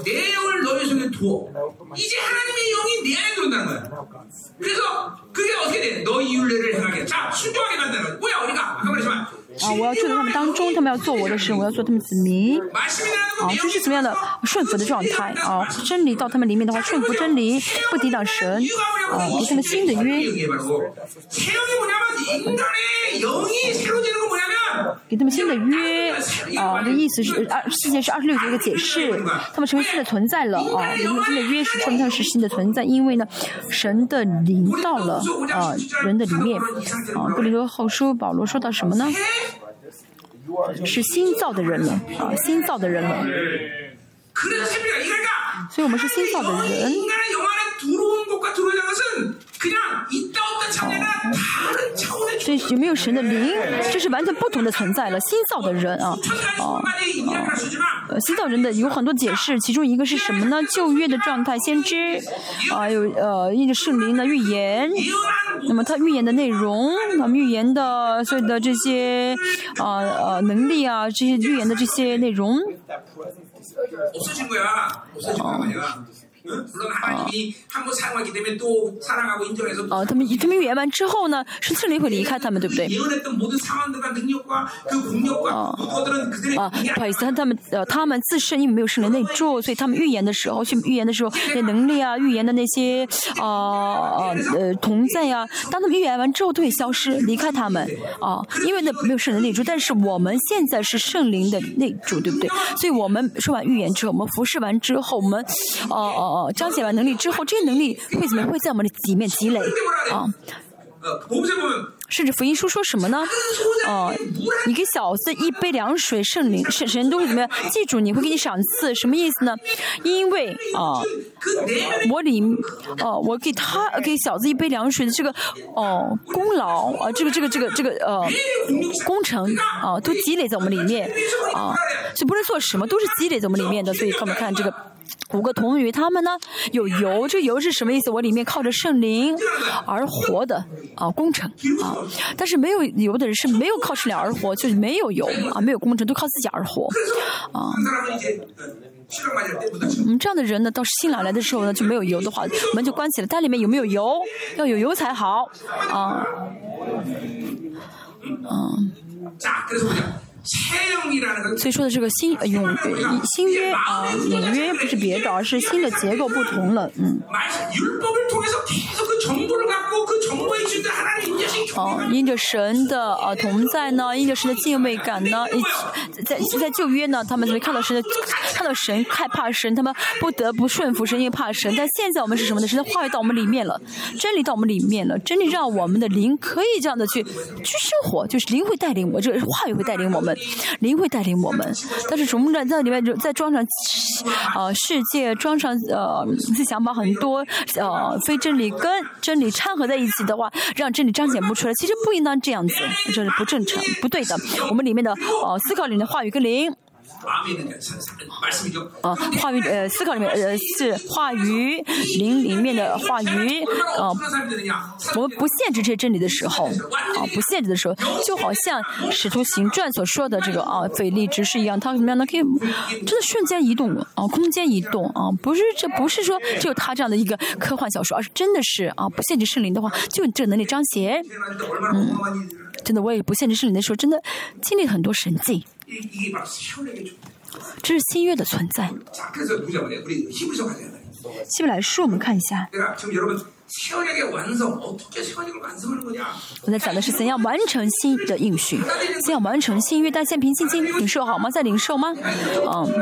啊我要救在他们当中他们要做我的神我要做他们子民。啊就是怎么样的顺服的状态。啊真理到他们里面的话顺服真理不抵挡神。啊给他们新的约。给他们新的约。啊，[LAUGHS] 这意思是二事件是二十六节的解释，他们成为新的存在了。啊，新的约是说明他们是新的存在，因为呢，神的灵到了啊人的里面。啊，布里多后书保罗说到什么呢？是新造的人了啊，新造的人了。所以我们是新造的人。所以有没有神的灵？这是完全不同的存在了。新造的人啊，啊，呃，新造人的有很多解释，其中一个是什么呢？旧约的状态，先知啊，有呃，一个圣灵的预言。那么他预言的内容，他们预言的所有的这些啊呃能力啊，这些预言的这些内容。哦，他们他们预言完之后呢，是圣灵会离开他们，对不对？哦，啊，不好意思，他们呃，他们自身因为没有圣灵内住，所以他们预言的时候，去预言的时候，那能力啊，预言的那些啊呃同在呀，当他们预言完之后，都会消失，离开他们啊，因为那没有圣灵内住。但是我们现在是圣灵的内住，对不对？所以我们说完预言之后，我们服侍完之后，我们哦哦。哦，彰显完能力之后，这些能力会怎么会在我们的里面积累啊？甚至福音书说什么呢？[LAUGHS] 哦，你给小子一杯凉水，圣灵神神都会怎么样？记住，你会给你赏赐，什么意思呢？因为啊，我里哦，我给他给小子一杯凉水的这个哦功劳啊，这个这个这个这个呃工程啊，都积累在我们里面啊，就不论做什么，都是积累在我们里面的。所以，我们看这个。五个童女，他们呢有油，这油是什么意思？我里面靠着圣灵而活的啊工程啊，但是没有油的人是没有靠圣灵而活，就是没有油啊，没有工程，都靠自己而活啊。我嗯，这样的人呢，到新郎来的时候呢，就没有油的话，门就关起了。但里面有没有油？要有油才好啊。嗯。所以说的这个新永新约啊，永约不是别的，而是新的结构不同了，嗯。哦，因着神的呃同在呢，因着神的敬畏感呢，在在旧约呢，他们看到神的看到神害怕神，他们不得不顺服神，因为怕神。但现在我们是什么呢？神的话语到我们里面了，真理到我们里面了，真理让我们的灵可以这样的去去生活，就是灵会带领我，这个话语会带领我们，灵会带领我们。但是什么呢？在里面就再装上呃世界，装上呃思想把很多呃非真理跟真理掺合在一起的话，让真理彰显不出来。其实不应当这样子，这是不正常、不对的。我们里面的呃思考里面的话语跟灵。啊，话语呃，思考里面呃是话语灵里面的话语啊，我们不限制这些真理的时候啊，不限制的时候，就好像使徒行传所说的这个啊，腓力执事一样，他怎么样呢？可以真的瞬间移动啊，空间移动啊，不是这不是说只有他这样的一个科幻小说，而是真的是啊，不限制圣灵的话，就这个能力彰显，嗯，真的我也不限制圣灵的时候，真的经历很多神迹。这是新约的存在。希伯来书，我们看一下。我在讲的是怎样完成新的应许，怎样完成新约。但现凭信心领受好吗？在领受吗？嗯，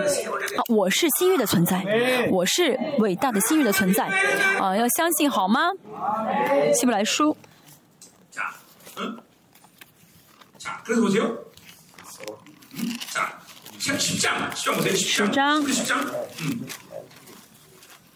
我是新约的存在，我是伟大的新约的存在。啊，要相信好吗？希伯来书。 자, 10장, 10장 보세요. 10장. 10장. 우리 10장. 음.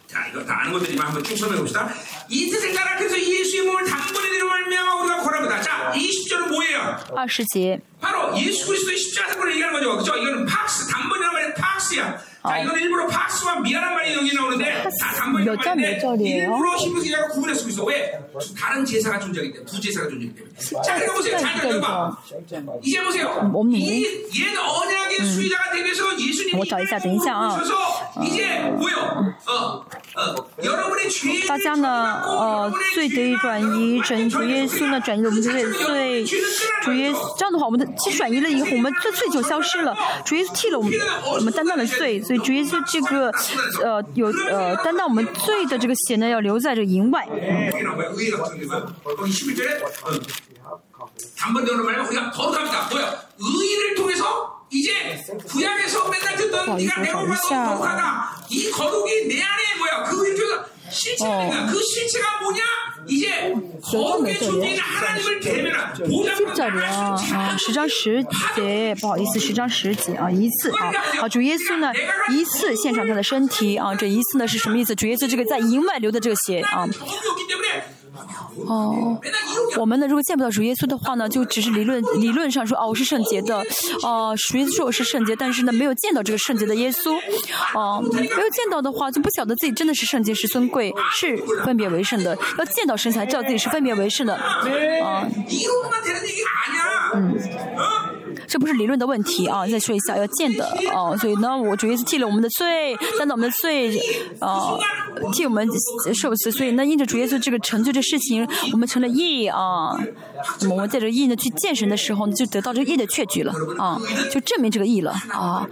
자, 이거 다 아는 것들이만 한번 쭉 설명해 봅시다. 이 뜻을 따라 그래서 예수의 몸을 단번에 내려 말미암아 우리가 거합니다 자, 20절은 뭐예요? 20절. 바로 예수 그리스도의 십자가 사건을 얘기하는 거죠. 그죠? 이거는 팍스, 단번이란 말이 팍스야. 자, 이거는 일부러 팍스와 미안한 말이 여기 나오는데 다 단번이란 말인데 일부러 힘을 기자가 구분해서 있어. 왜? 다른 제사가 존재하기 때문에, 부제사가 존재하기 때문에. 자, 이거 보세요. 잘 들어봐. 이제 보세요. 이, 옛 언약의 수의자가 되면서 예수님이 오셔서 이제 뭐요? 어, 大家呢，呃，罪得以转移，整主耶稣呢转移了我们的罪，主耶稣这样的话，我们的其转移了以后，我们这罪就消失了。主耶稣替了我们，我们担当的罪，所以主耶稣这个呃有呃担当我们罪的这个血呢，要留在这营外。 이제구약에서맨날듣던네가내몸을거룩하다이거룩이내안에뭐야그일조실체가그실체가뭐냐이제거룩의존재인하나님을대면한보좌자啊啊，十章十节，不好意思，十章十节啊，一次啊啊，主耶稣呢一次献上他的身体啊，这一次呢是什么意思？主耶稣这个在营外流的这个血啊。 哦，我们呢，如果见不到主耶稣的话呢，就只是理论理论上说，哦，我是圣洁的，哦，主耶稣说我是圣洁，但是呢，没有见到这个圣洁的耶稣，哦，没有见到的话，就不晓得自己真的是圣洁，是尊贵，是分别为圣的。要见到神才知道自己是分别为圣的，啊，嗯。这不是理论的问题啊！再说一下，要见的哦。所以呢，我主耶稣替了我们的罪，担当我们的罪，啊，替我们受死。所以呢，因着主耶稣这个成就这事情，我们成了义啊。那么我们在这义呢去见神的时候，就得到这个义的确据了啊，就证明这个义了啊。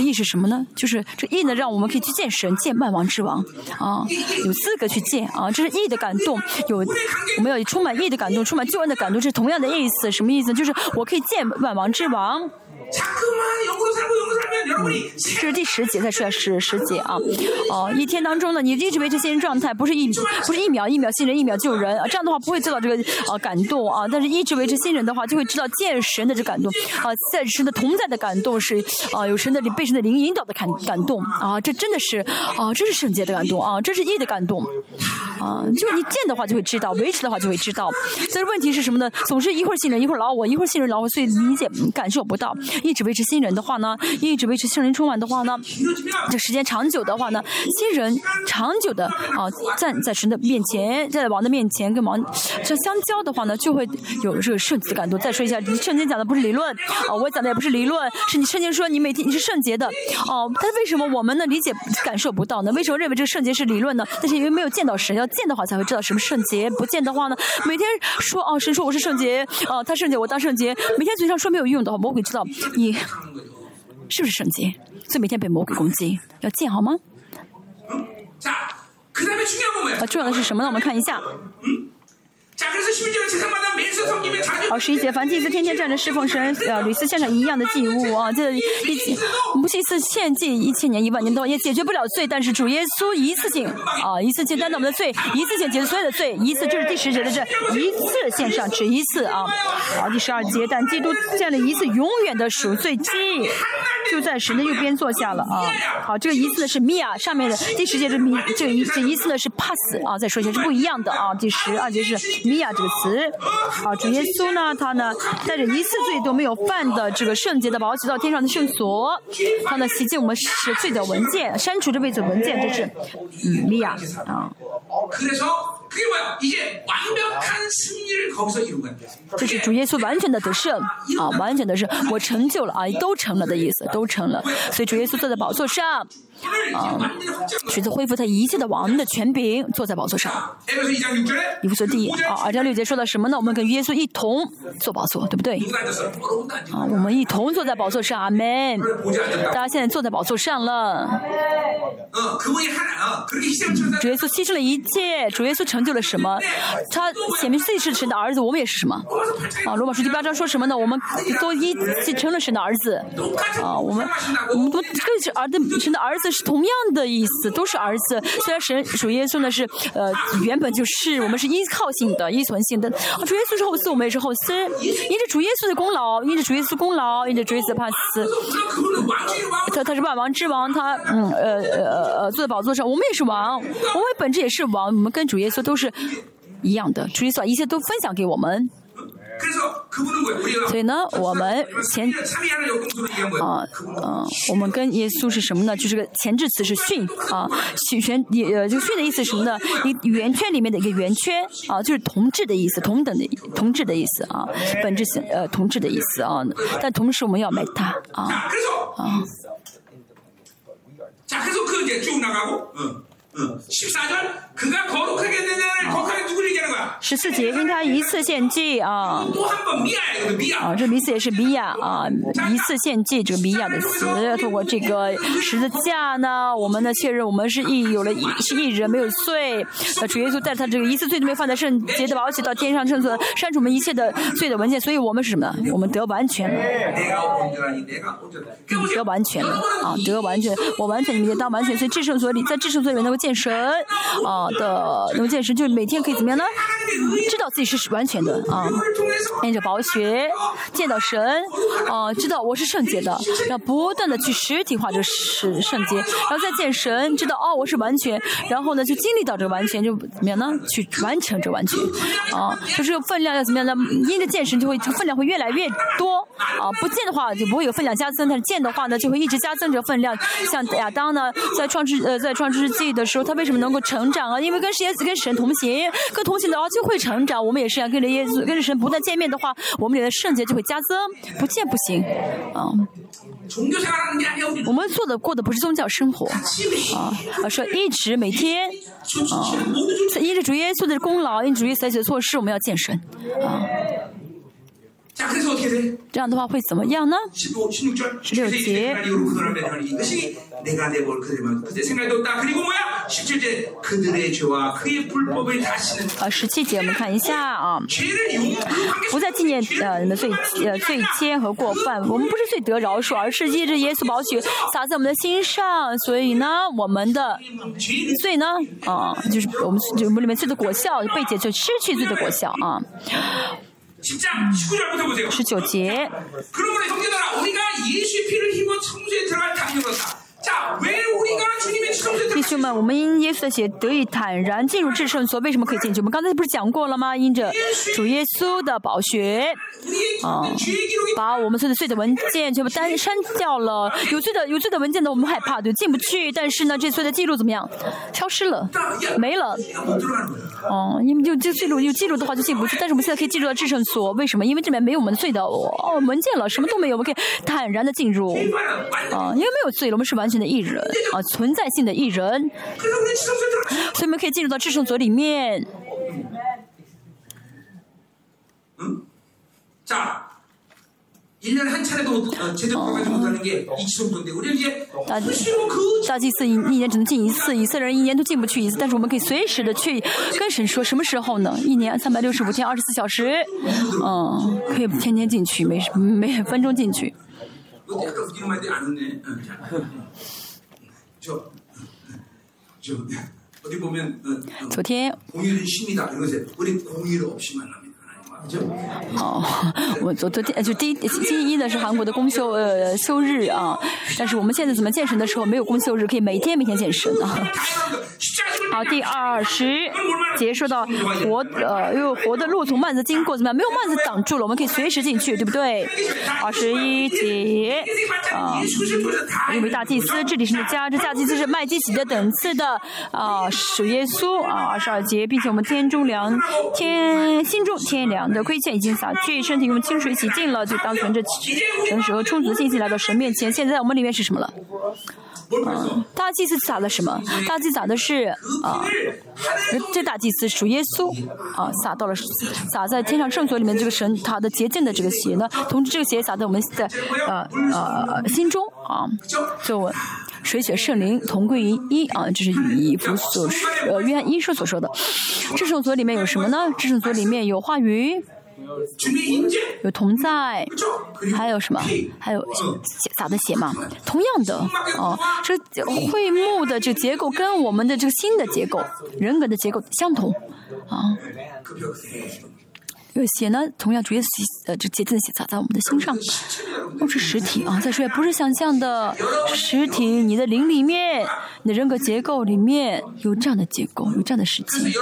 意是什么呢？就是这意呢，让我们可以去见神，见万王之王啊，有资格去见啊。这是意的感动，有我们要充满意的感动，充满救恩的感动，这是同样的意思。什么意思？就是我可以见万王之王。王。这是第十节才出来十十节啊，哦，一天当中呢，你一直维持新人状态，不是一不是一秒一秒新人一秒救人啊，这样的话不会做到这个啊感动啊，但是一直维持新人的话，就会知道见神的这感动啊，在神的同在的感动是啊，有神的被神的灵引导的感感动啊，这真的是啊，这是圣洁的感动啊，这是义的感动。啊，就你见的话就会知道，维持的话就会知道。但是问题是什么呢？总是一会儿信人，一会儿老我，一会儿信人老我，所以理解感受不到。一直维持新人的话呢，一直维持圣灵充满的话呢，这时间长久的话呢，新人长久的啊站在神的面前，在王的面前跟王这相交的话呢，就会有这个圣洁的感动。再说一下，圣经讲的不是理论啊，我讲的也不是理论，是你圣经说你每天你是圣洁的哦。但为什么我们呢理解感受不到呢？为什么认为这个圣洁是理论呢？但是因为没有见到神，要见的话才会知道什么圣洁。不见的话呢，每天说哦，神说我是圣洁，哦，他圣洁我当圣洁，每天嘴上说没有用的话，魔鬼知道你是不是圣洁，所以每天被魔鬼攻击。要见好吗？啊，重要的是什么呢？我们看一下。好，十一节，凡祭司天天站着侍奉神，[LAUGHS] 呃，屡次献上一样的祭物啊，这一不是一次献祭一千年一万年都也解决不了罪，但是主耶稣一次性啊，[LAUGHS] 一次性担当我们的罪，一次性解决所有的罪，一次就是第十节的这一次献上只一次啊。好，第十二节，但基督建了一次永远的赎罪祭，就在神的右边坐下了啊。好，这个一次呢是米亚，上面的第十节是米，这一这一次呢是 pass 啊，再说一下是不一样的啊。第十二节是。米亚这个词，啊，主耶稣呢，他呢带着一次罪都没有犯的这个圣洁的宝血到天上的圣所，他呢洗净我们是罪的文件，删除这辈子文件，这是嗯米亚啊。这是主耶稣完全的得胜啊，完全的是我成就了啊，都成了的意思，都成了。所以主耶稣坐在宝座上啊，取次恢复他一切的王的权柄，坐在宝座上。以弗所第一啊，二章六节说的什么呢？我们跟耶稣一同坐宝座，对不对？啊，我们一同坐在宝座上，阿门。大家现在坐在宝座上了。主耶稣牺牲了一切，主耶稣成就了什么？他显明自己是神的儿子，我们也是什么？啊，罗马书第八章说什么呢？我们都一起成了神的儿子。啊，我们我们都跟儿子神的儿子是同样的意思，都是儿子。虽然神主耶稣呢是呃原本就是我们是依靠性的、依存性的。主耶稣是后嗣，我们也是后嗣。因着主耶稣的功劳，因着主耶稣功劳，因着主耶稣的帕斯，他他是万王之王，他嗯呃呃呃坐在宝座上，我们也是王，我们本质也是王，我们跟主耶稣都是一样的。主耶稣把一切都分享给我们。所以呢，我们前啊啊，我们跟耶稣是什么呢？就是个前置词是训啊，训全也呃，这个训的意思是什么呢？一圆圈里面的一个圆圈啊，就是同质的意思，同等的同质的意思啊，本质性呃同质的意思啊，但同时我们要买它啊啊。十四节因他一次献祭啊，啊，这名词也是米亚啊，一次献祭这个米亚的词，通过这个十字架呢，我们呢确认我们是一，有了是一人，没有罪。那主耶稣带着他这个一次罪都没放在圣洁的宝血到天上圣所，删除我们一切的罪的文件，所以我们是什么呢？我们得完全。了，得完全。了啊，得完全，我完全里面当完全，所以至圣所里，在至圣所里面能够见神。啊的，能够见神，就是每天可以怎么样呢？知道自己是完全的啊，念着宝血，见到神啊，知道我是圣洁的，要不断的去实体化这是圣洁，然后再见神，知道哦我是完全，然后呢就经历到这个完全，就怎么样呢？去完成这完全啊，就是分量要怎么样呢？因着见神就会分量会越来越多啊，不见的话就不会有分量加增，但是见的话呢就会一直加增这分量。像亚当呢在创世呃在创世纪的时候，他为什么能够成长啊？因为跟耶稣跟神同行，跟同行的话就会成长。我们也是要，跟着耶稣跟着神不断见面的话，我们里的圣洁就会加增。不见不行啊。我们做的过的不是宗教生活啊，而是一直每天啊，因着主耶稣的功劳，因主耶稣采取的措施，我们要见神啊。这样的话会怎么样呢？十六节。啊，十七节我们看一下啊，不再纪念呃你的罪呃罪愆和过犯，我们不是罪得饶恕，而是借着耶稣宝血洒在我们的心上，所以呢，我们的罪呢啊，就是我们就我们里面罪的果效被解就失去罪的果效啊。十九节。 弟兄们，我们因耶稣的血得以坦然进入至圣所，为什么可以进去？我们刚才不是讲过了吗？因着主耶稣的宝血，啊，把我们所有的罪的文件全部单删掉了。有罪的有罪的文件呢，我们害怕，就进不去。但是呢，这所有的记录怎么样？消失了，没了。哦，因为就这记录有记录的话就进不去。但是我们现在可以进入到至圣所，为什么？因为这边没有我们的罪的哦文件了，什么都没有，我们可以坦然的进入。啊，因为没有罪了，我们是完全的艺人 [LAUGHS] 啊存在性的艺人。所以我们可以进入到制胜组里面。这大祭司一年只能进一次以色列人一年都进不去一次但是我们可以随时的去跟神说什么时候呢？一年三百六十五天二十四小时。嗯可以天天进去没事每分钟进去。너 약간 웃기는 말인데 안 웃네. 어, 자. 저, 저 어디 보면 어, 어, 昨天 공의는 힘이다 이런 것에 우리 공의 없이 만납니다. 하나님 그죠? 哦，我昨昨天就第一星期一呢是韩国的公休呃休日啊，但是我们现在怎么见神的时候没有公休日，可以每天每天见神啊。 好第二十节说到活呃又活的路从幔子经过怎么样？没有幔子挡住了我们可以随时进去对不对？二十一节啊因为大祭司这里是家这大祭司是麦基洗的等次的啊属耶稣啊二十二节并且我们天中良天心中天良的亏欠已经洒去身体用清水洗净了就当存着神时和充足的信息来到神面前。现在我们里面是什么了？嗯，大祭司撒了什么？大祭司撒的是啊，这大祭司属耶稣啊，撒到了撒在天上圣所里面这个神他的洁净的这个血呢。同时，这个血撒在我们的呃呃心中啊，就水血圣灵同归于一啊，这是以弗所呃约翰一书所说的。这圣所里面有什么呢？这圣所里面有话语。有同在还有什么？还有撒的血嘛。同样的哦这会目的这结构跟我们的这个心的结构人格的结构相同啊。写呢，同样直接写，呃，就直接写写在我们的心上。都是实体啊，再说也不是想象的实体。你的灵里面，你的人格结构里面有这样的结构，有这样的实体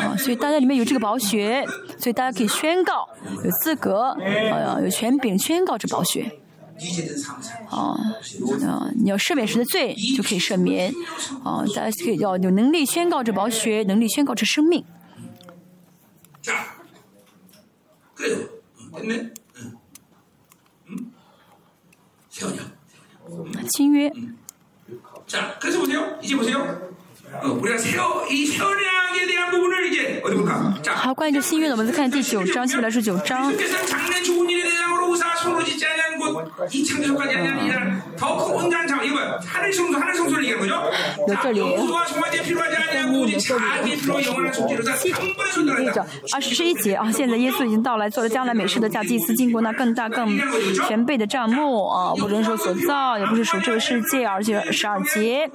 啊。所以大家里面有这个保血，所以大家可以宣告有资格，啊，有权禀宣告这保学。啊，你要赦免谁的罪，就可以赦免。啊，大家可以要有能力宣告这保血，能力宣告这生命。자 그래요 응, 됐네 응. 응? 세원이요 签约， 자 그래서 보세요 이제 보세요 好，关于这新이的，我们再看第九章이제来디九章? 자, 하 관. 21节啊，现在耶稣已经到来，做了将来美事的大祭司，经过那更大、更全备的帐幕啊，不是说所造，也不是属这个世界，而是十二节，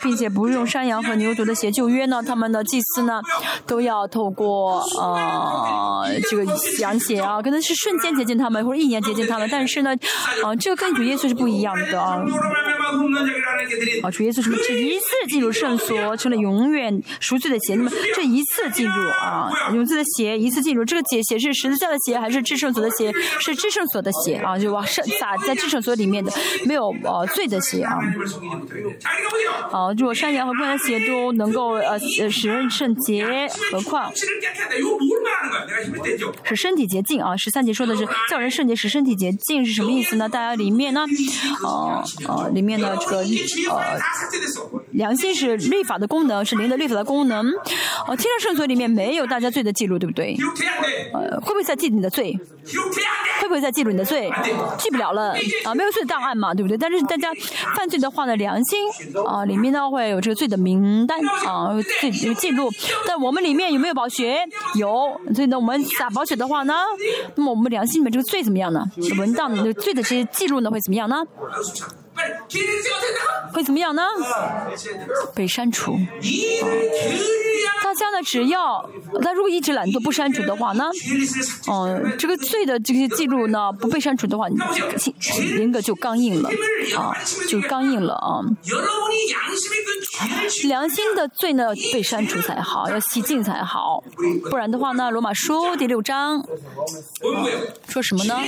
并且不用山羊和牛犊的血旧约呢，他们的祭司呢，都要透过呃这个羊血啊，可能是瞬间接近他们，或者一年接近他们，但是呢，啊，这个跟主耶稣是不一样的啊，啊，主耶稣什么？一次进入圣所成了永远赎罪的血，那么这一次进入啊，永罪的血，一次进入，这个解血是十字架的血还是至圣所的血？是至圣所的血啊，就往圣洒在至圣所里面的，没有呃罪的血啊，啊，如果山羊和公羊血。就能够呃使人圣洁，何况使身体洁净啊。十三节说的是叫人圣洁，使身体洁净是什么意思呢？大家里面呢，呃呃，里面的这个呃良心是律法的功能，是灵的律法的功能。呃，天上圣所里面没有大家罪的记录，对不对？呃，会不会在记你的罪？会不会再记录你的罪？记不了了啊，没有罪档案嘛，对不对？但是大家犯罪的话呢，良心啊，里面呢会有这个罪的名单啊，罪有记录。但我们里面有没有保学？有，所以呢，我们打保险的话呢，那么我们良心里面这个罪怎么样呢？文档的、罪的这些记录呢会怎么样呢？会怎么样呢？被删除。大家呢，只要他如果一直懒惰不删除的话呢，嗯，这个罪的这些记录呢不被删除的话，人格就刚硬了啊，就刚硬了啊。良心的罪呢被删除才好，要洗净才好，不然的话呢，罗马书第六章说什么呢？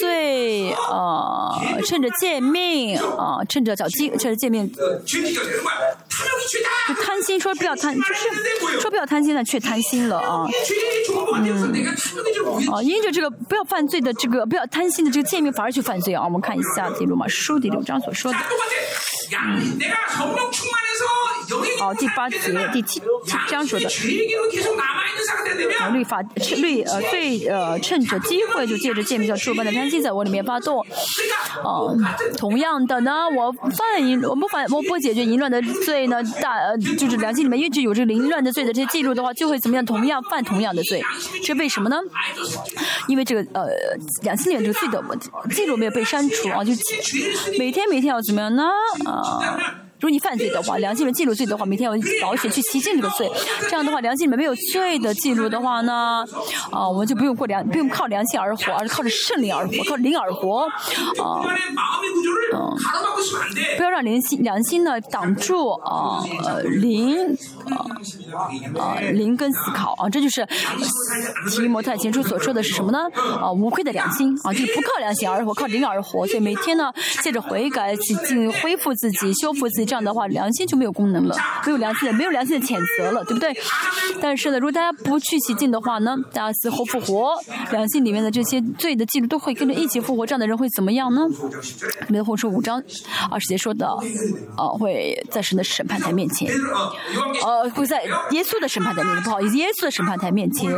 罪啊，趁着借命啊，趁着找机，趁着借命，就贪心，说不要贪，就是说不要贪心呢，却贪心了啊。嗯，啊，因着这个不要犯罪的这个不要贪心的这个诫命，反而去犯罪啊。我们看一下第罗马书第六章所说的。 야, 내가 성령 충만해서 好，第八节、第七七章说的，律法律呃最呃趁着机会就借着诫命叫诸般的贪心在我里面发动，哦，同样的呢，我犯淫我不犯我不解决淫乱的罪呢，大呃就是良心里面一直有这个淫乱的罪的这些记录的话，就会怎么样？同样犯同样的罪，这为什么呢？因为这个呃良心里面这个罪的记录没有被删除啊，就每天每天要怎么样呢？啊。如果你犯罪的话，良心里面记录罪的话，每天要保险去洗净这个罪。这样的话，良心里面没有罪的记录的话呢，啊，我们就不用过良，不用靠良心而活，而是靠着圣灵而活，靠灵而活，啊，嗯，不要让良心良心呢挡住啊，呃，灵，啊，啊，灵跟思考啊，这就是提摩太前书所说的是什么呢？啊，无愧的良心啊，就是不靠良心而活，靠灵而活。所以每天呢，借着悔改去进恢复自己，修复自己。这样的话，良心就没有功能了，没有良心的，没有良心的谴责了，对不对？但是呢，如果大家不去洗净的话呢，大家死后复活，良心里面的这些罪的记录都会跟着一起复活，这样的人会怎么样呢？没有后书五章二十节说的，呃，会在神的审判台面前，呃，会在耶稣的审判台面前，不好意思，耶稣的审判台面前，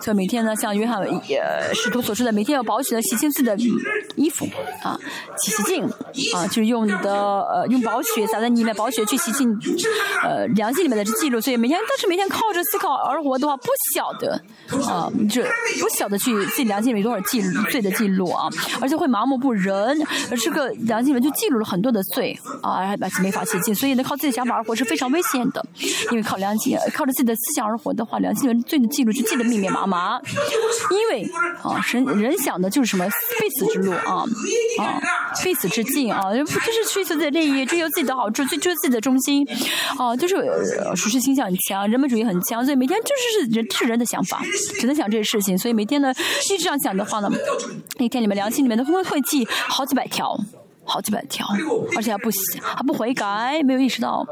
所以每天呢，像约翰呃使徒所说的，每天要保持的洗净自己的衣服啊，洗洗净啊，就用你的呃用宝血。撒在你面，宝血去洗净，呃，良心里面的记录。所以每天，但是每天靠着思考而活的话，不晓得啊，这不晓得去自己良心里面多少记录罪的记录啊，而且会麻木不仁，而这个良心里面就记录了很多的罪啊，而且没法洗净。所以呢，靠自己想法而活是非常危险的，因为靠良心，靠着自己的思想而活的话，良心里面罪的记录就记得密密麻麻。因为啊，神人想的就是什么非死之路啊啊，非死之境啊，就是追求自己的利益，追求自己的好。就就是自己的中心，哦，就是舒适倾向很强，人本主义很强，所以每天就是是人是人的想法，只能想这些事情，所以每天呢一直这样想的话呢，一天你们良心里面都会会记好几百条，好几百条，而且还不还不悔改，没有意识到。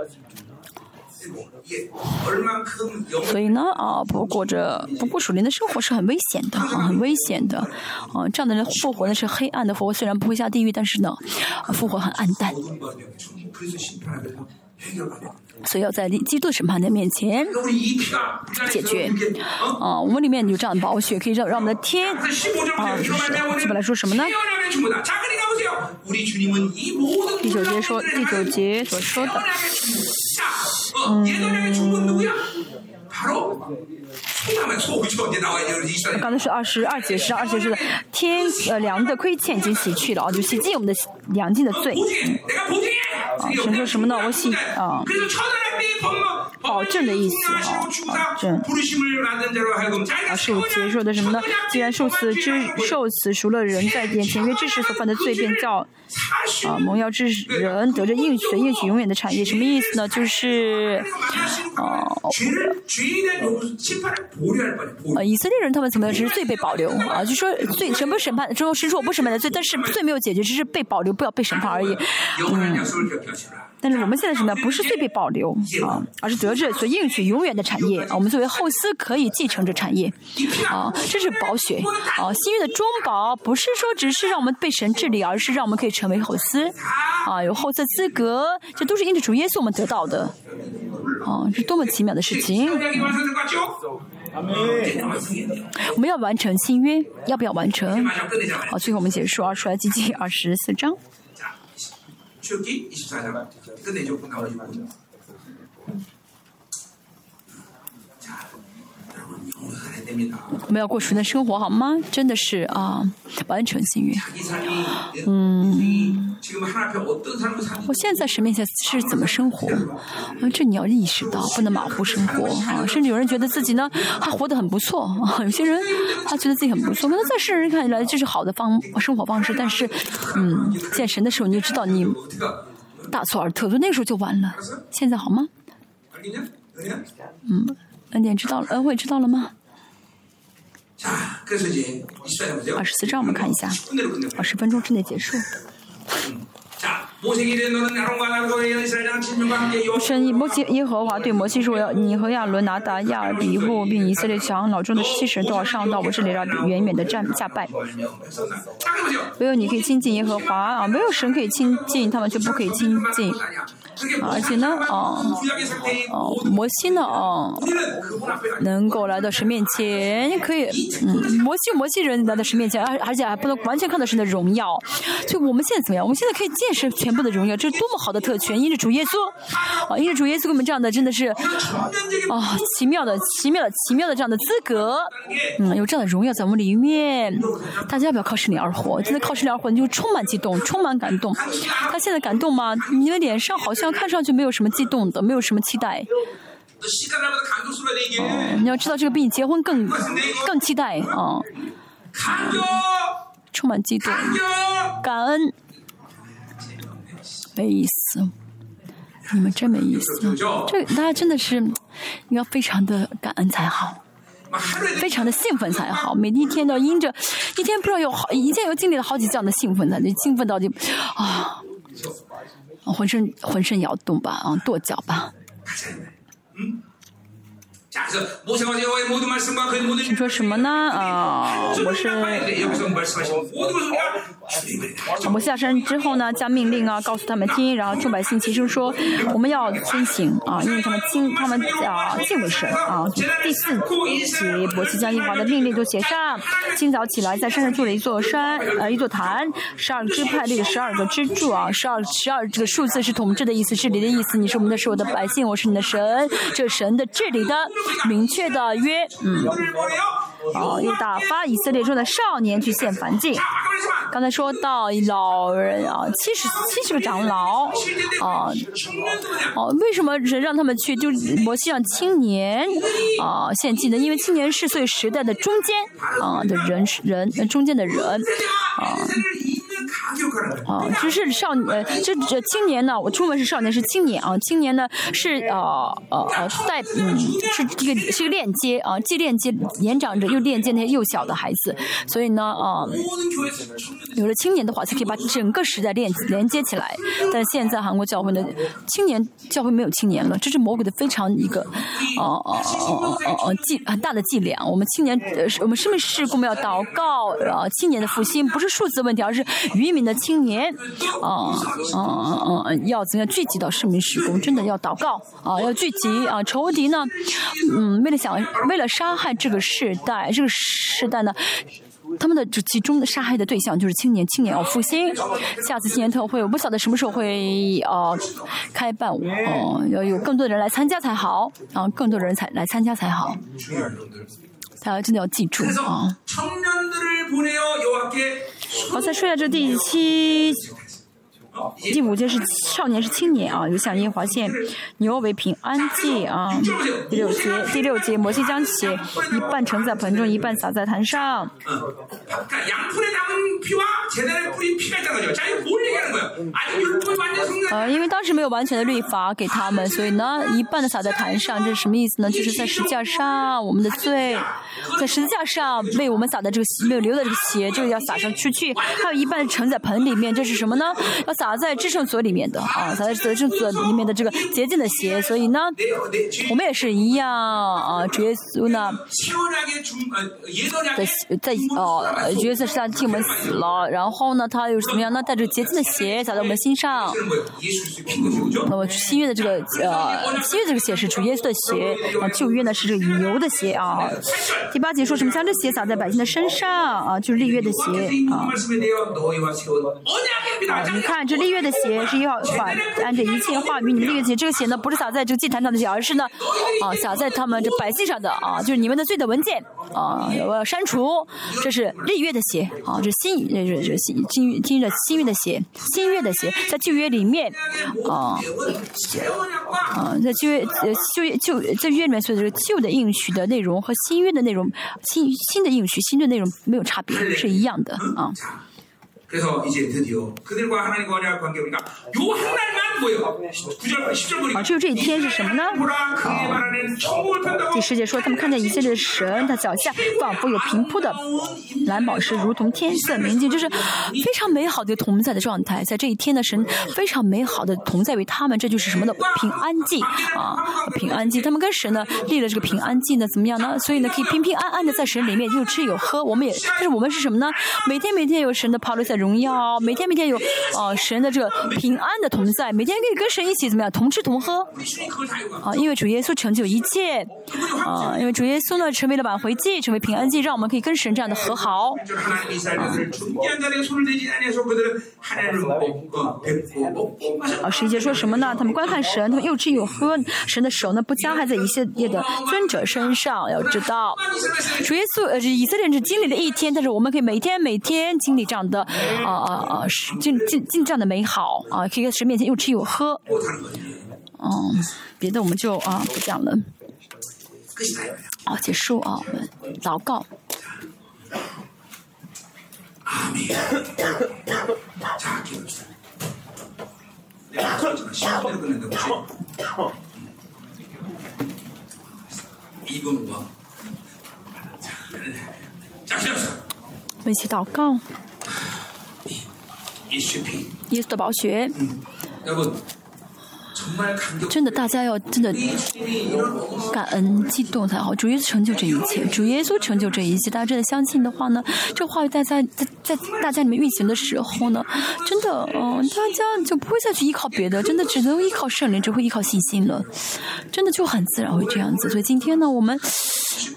所以呢，啊，不过着不过属灵的生活是很危险的，啊，很危险的，啊，这样的人复活呢是黑暗的复活，虽然不会下地狱，但是呢，复活很暗淡。所以要在基督审判的面前解决。啊，我们里面有这样的宝血，可以让让我们的天啊，基本来说什么呢？第九节说，第九节所说的。嗯，刚才是二十二节是二节是的，天呃粮的亏欠已经洗去了啊，就洗净我们的良心的罪。啊，神说什么呢？我洗啊。保证的意思啊，保证。啊，受词说的什么呢？既然受此之受此赎了人在眼前，因为这时所犯的罪便叫啊蒙妖之人得着应许，应许永远的产业。什么意思呢？就是啊，呃，以色列人他们怎么样只是罪被保留啊？就说罪什么审判之后是说我不审判的罪，但是罪没有解决，只是被保留，不要被审判而已。嗯。但是我们现在什么呀？不是最被保留啊，而是得着所应许永远的产业。我们作为后嗣可以继承这产业啊，这是保血啊。新约的中保不是说只是让我们被神治理，而是让我们可以成为后嗣啊，有后嗣资格，这都是因着主耶稣我们得到的啊，是多么奇妙的事情！我们要完成新约，要不要完成？好，最后我们结束啊，出来记记二十四章。 출기 24 장. 끝내 조금 나오지 못 我们要过纯的生活好吗？真的是啊完全幸运。嗯。我现在神面前是怎么生活？这你要意识到不能马虎生活甚至有人觉得自己呢还活得很不错啊有些人他觉得自己很不错。可能在世人看起来这是好的方生活方式但是嗯见神的时候你就知道你大错而特错那个时候就完了。现在好吗？嗯恩典知道了恩惠知道了吗？二十四章，我们看一下，二十分钟之内结束。神摩西耶和华对摩西说：“你和亚伦、拿达、亚尔比户，并以色列强老中的七十人都要上到我这里来，远远的站下拜。唯有你可以亲近耶和华啊！没有神可以亲近，他们就不可以亲近。”而且呢，啊，啊，摩西呢，啊，能够来到神面前，可以，嗯，摩西摩西人来到神面前，而而且还不能完全看到神的荣耀。就我们现在怎么样？我们现在可以见识全部的荣耀，这是多么好的特权！因着主耶稣，啊，因着主耶稣给我们这样的，真的是，啊，奇妙的、奇妙的、奇妙的这样的资格，嗯，有这样的荣耀在我们里面。大家要不要靠神灵而活？真的靠神灵而活，你就充满激动，充满感动。他现在感动吗？你的脸上好像。像看上去没有什么激动的，没有什么期待。哦、你要知道，这个比你结婚更更期待啊、充满激动，感恩，没意思。你们真没意思，这大家真的是应该非常的感恩才好，非常的兴奋才好。每一天都因着一天，不知道有好一天又经历了好几这样的兴奋呢，就兴奋到就啊，浑身浑身摇动吧，啊，跺脚吧。你说什么呢？啊、呃，我是我，下山之后呢，将命令啊告诉他们听，然后众百姓齐声说，我们要先行啊，因为他们听他们啊敬畏神啊。第四集，摩西将耶和华的命令都写上，清早起来在山上做了一座山呃一座坛，十二支派列十二个支柱啊，十二十二这个数字是统治的意思，治理的意思。你是我们的，是我的百姓，我是你的神，这神的治理的。明确的约，嗯，啊，又打发以色列中的少年去献燔祭。刚才说到老人啊，七十七十个长老，啊，哦、为什么人让他们去？就摩西让青年啊献祭呢？因为青年是岁时代的中间啊的人人中间的人啊。啊，就是少呃，这这青年呢，我中文是少年，是青年啊，青年呢是呃呃呃带嗯是这个是个链接啊，既链接年长者又链接那些幼小的孩子，所以呢啊，有了青年的话，才可以把整个时代链连接起来。但现在韩国教会呢，青年教会没有青年了，这是魔鬼的非常一个哦哦哦哦哦哦很大的伎俩。我们青年呃，我们是不事是我们要祷告啊？青年的复兴不是数字问题，而是渔民的。青年，啊啊啊，要怎样聚集到市民时空？真的要祷告啊，要聚集啊！仇敌呢，嗯，为了想为了杀害这个世代，这个世代呢？他们的就集中的杀害的对象就是青年，青年要复兴。下次青年特会，我不晓得什么时候会呃开办，哦、呃，要有更多的人来参加才好，啊、更多人才来参加才好。大家真的要记住啊。我再说一下这第七。第五节是少年是青年啊，有响应华线牛为平安记啊。第六节第六节，摩西将血一半盛在盆中，一半洒在坛上。呃，因为当时没有完全的律法给他们，所以呢，一半的洒在坛上，这是什么意思呢？就是在十字架上，我们的罪，在十字架上为我们洒的这个没有流的这个血，就是要洒上出去,去；还有一半盛在盆里面，这是什么呢？要洒。洒在制胜所里面的啊，洒在制胜所里面的这个洁净的鞋。所以呢，我们也是一样啊，主耶稣呢，在在啊，主耶稣是上替，我们死了。然后呢，他又是怎么样？那带着洁净的鞋洒在我们心上。那么七月的这个呃，七月这个鞋是主耶稣的鞋，啊，九月呢是这个牛的鞋啊。第八节说什么将这鞋洒在百姓的身上啊，就是立约的鞋啊。你看这。立约的鞋是要把按照一切化名你们立约的鞋这个鞋呢不是洒在这个祭坛上的而是呢啊洒在他们这百姓上的啊就是你们的罪的文件啊我要删除这是立约的鞋啊这新这这这新新新的新月的鞋新月的鞋在旧约里面啊啊在旧月旧旧在约里面所以这旧的应许的内容和新约的内容新新的应许新的内容没有差别是一样的啊。그래서 이제 드디어 그들과 하나님과 언약 관계 우리가 요 한 날만 뭐예요? 9절 10절 보니까 啊，只有这一天是什么呢？ 보라 그의 말하는 천국을 판다고 第十节说，他们看见以色列的神，他脚下仿佛有平铺的蓝宝石，如同天色明净，就是非常美好的同在的状态。在这一天呢，神非常美好的同在于他们，这就是什么的平安祭啊，平安祭。他们跟神呢立了这个平安祭呢，怎么样呢？所以呢，可以平平安安的在神里面有吃有喝。我们也，但是我们是什么呢？每天每天有神的跑在 荣耀，每天每天有呃神的这个平安的同在，每天可以跟神一起怎么样同吃同喝啊？因为主耶稣成就一切啊，因为主耶稣呢成为了挽回祭，成为平安祭，让我们可以跟神这样的和好啊。十一节说什么呢？他们观看神，他们又吃又喝，神的手呢不加害在以色列的尊者身上，要知道，主耶稣呃以色列人只经历了一天，但是我们可以每天每天经历这样的。啊啊啊，是，尽尽尽这样的美好，啊，可以在神面前又吃又喝。别的我们就啊不讲了。好，结束啊，我们祷告。为其祷告。耶稣的宝血。真的大家要真的感恩激动才好主耶稣成就这一切。主耶稣成就这一切大家真的相信的话呢这话语在在在在大家里面运行的时候呢真的嗯大家就不会再去依靠别的真的只能依靠圣灵只会依靠信心了。真的就很自然会这样子。所以今天呢我们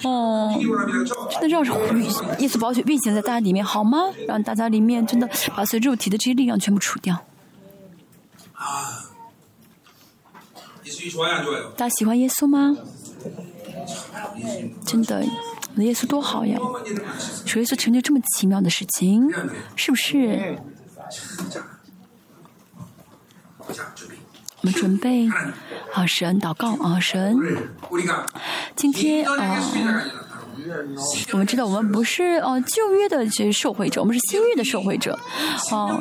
哦，真的让耶稣、耶稣宝血运行在大家里面好吗？让大家里面真的把随肉体的这些力量全部除掉。啊！大家喜欢耶稣吗？真的，耶稣多好呀！主耶稣成就这么奇妙的事情，是不是？我们准备好神祷告啊神。今天啊我们知道，我们不是哦旧约的这些受惠者，我们是新约的受惠者，哦，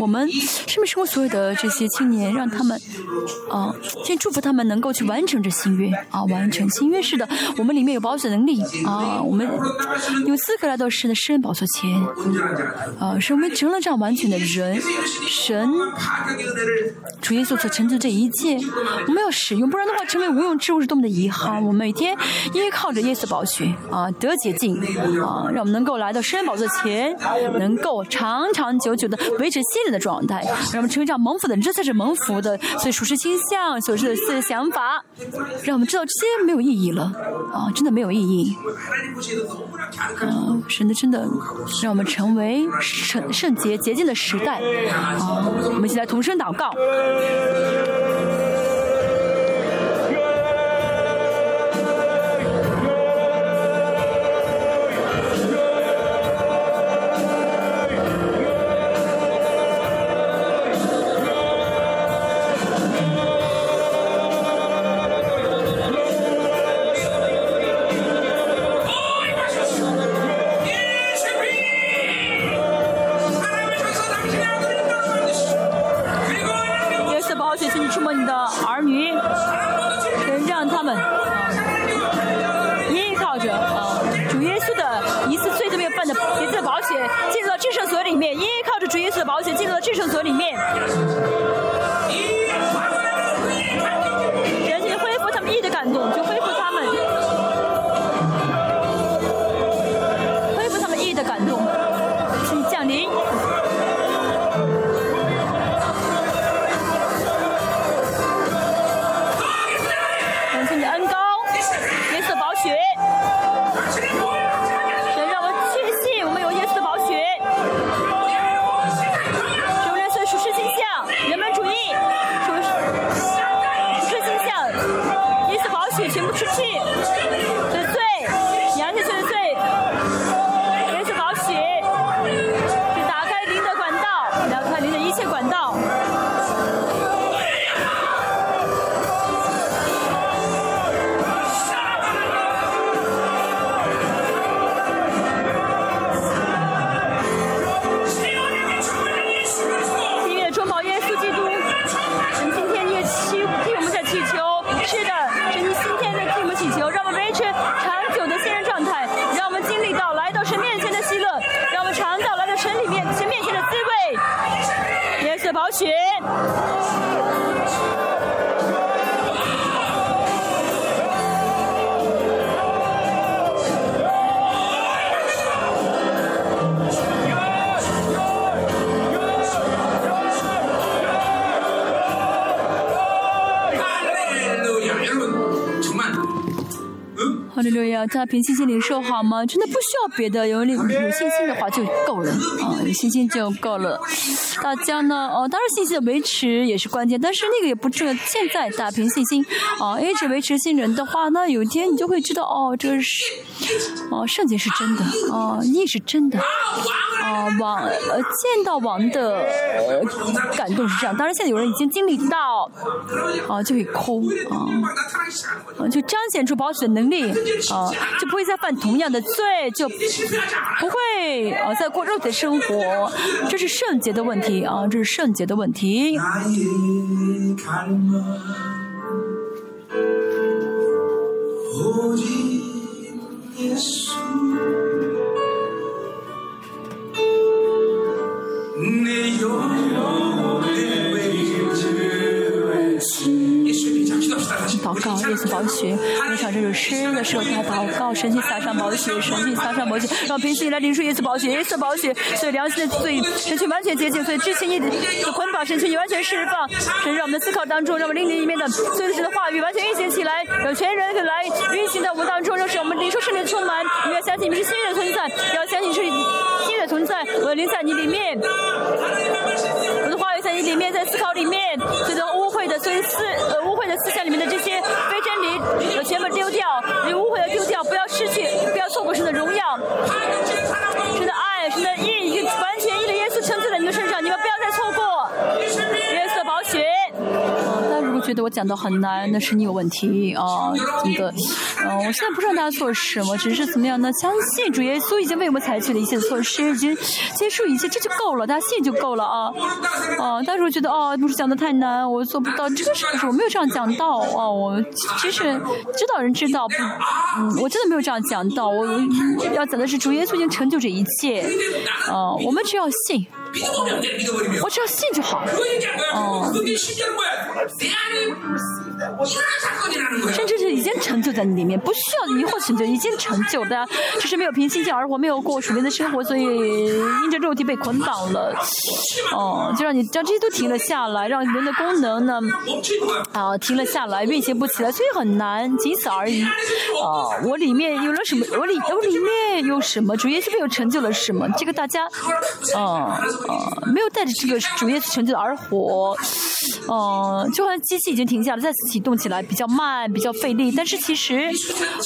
我们是不是我所有的这些青年，让他们啊，先祝福他们能够去完成这新约啊，完成新约式的。我们里面有保险能力啊，我们有资格来到神的圣宝座前啊，是我们成了这样完全的人神，主耶稣所成就这一切，我们要使用，不然的话，成为无用之物是多么的遗憾。我每天依靠着耶稣宝血。啊得洁净啊让我们能够来到圣宝座前能够长长久久的维持心灵的状态让我们成为这样蒙福的人这才是蒙福的所以属悉倾向所有的思想法让我们知道这些没有意义了啊真的没有意义。啊神的真的让我们成为圣圣洁洁净的时代啊我们一起来同声祷告。大家凭信心领受好吗？真的不需要别的，有有信心的话就够了啊，有信心就够了。大家呢，哦，当然信心的维持也是关键，但是那个也不重要。现在大平信心啊，一直维持信任的话，那有一天你就会知道，哦，这是哦，圣洁是真的，哦，你也是真的，啊，王，呃，见到王的感动是这样。当然，现在有人已经经历到，啊，就可以哭啊，就彰显出保险能力啊，就不会再犯同样的罪，就不会啊，再过肉体生活，这是圣洁的问题啊，这是圣洁的问题。[LAUGHS] 祷告，耶稣宝血，你唱这首诗的时候，他祷告，神去撒上宝血，神去撒上宝血，让平时以来领受耶稣宝血，耶稣宝血，所以良心的罪，神去完全洁净，所以之前一的捆绑，神去你完全释放，神让我们的思考当中，让我们灵里里面的所有的神的话语完全运行起来，让全人来运行在我们当中，让使我们领受圣灵的充满，你要相信你们是新约的存在，要相信是新约的存在，我的灵在你里面。我的话语在你里面，在思考里面，这种所以思呃污秽的思想里面的这些非真理，全部丢掉，你污秽的丢掉，不要失去，不要错过神的荣耀，神的爱，神的义，讲的很难，那是你有问题啊，真的。嗯、我现在不知道大家做什么，只是怎么样呢？相信主耶稣已经为我们采取了一切措施，已经结束一切，这就够了，大家信就够了啊。啊，但是我觉得哦，不是讲的太难，我做不到，这个是不是我没有这样讲到哦？我其实知道人知道不，嗯，我真的没有这样讲到，我我要讲的是主耶稣已经成就这一切，啊，我们只要信，我只要信就好了。哦。甚至是已经成就在你里面，不需要你或成就已经成就的，只是没有凭信心而活，没有过属灵的生活，所以因着肉体被捆绑了。哦，就让你将这些都停了下来，让人的功能呢啊停了下来，运行不起来，所以很难，仅此而已。啊，我里面有了什么？我里我里面有什么？主耶稣没有成就了什么？这个大家啊。呃，没有带着这个主耶稣成就而活。呃，就好像机器已经停下了，再次启动起来比较慢，比较费力。但是其实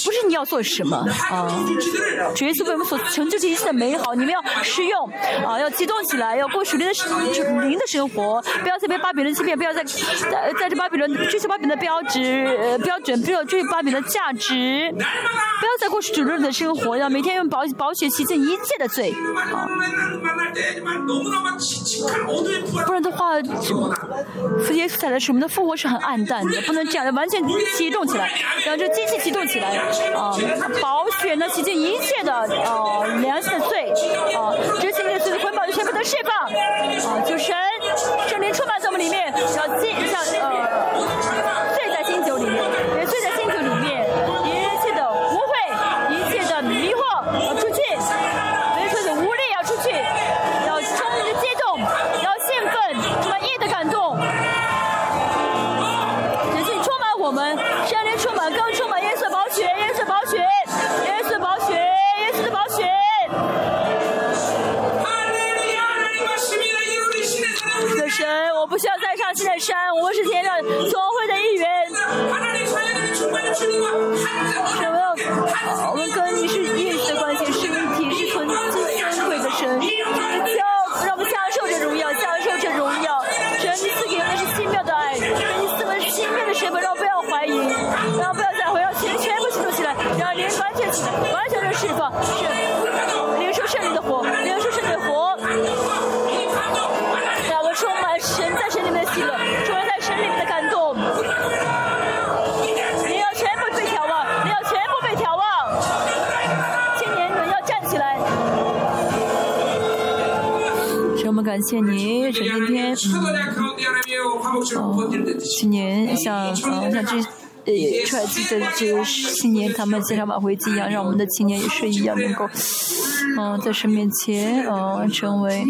不是你要做什么。啊，主耶稣为我们所成就这一切的美好，你们要适用，啊，要激动起来，要过属灵的属灵的生活，不要再被巴比伦欺骗，不要再带着巴比伦追求巴比伦的标志标准，不要追求巴比伦的价值，不要再过属灵的生活，要每天用保保血洗尽一切的罪。啊。不然的话，复活起来的时，我们的复活是很暗淡的，不能这样，完全激动起来，然后这机器激动起来，啊、宝，保呢，洗净一切的呃良心的罪，啊、这些罪的捆绑就全部都释放，啊、主，神圣灵充满在我们里面，要进，像呃。上新的山，我们是天上总会的一员。什么？我们跟你是一体的关系，身体，是纯尊尊贵的神。要让我们享受这荣耀，享受这荣耀。神，你赐给我们是奇妙的爱，神，你赐我是奇妙的身份，让我不要怀疑，让我不要再回，要全全部启动起来，让灵完全，完全的释放。是。感谢您，陈今天，嗯，今年像呃像这。呃，出来记得这个青年，他们现场挽回祭一样，让我们的青年也是一样，能够，嗯，在神面前，嗯，成为，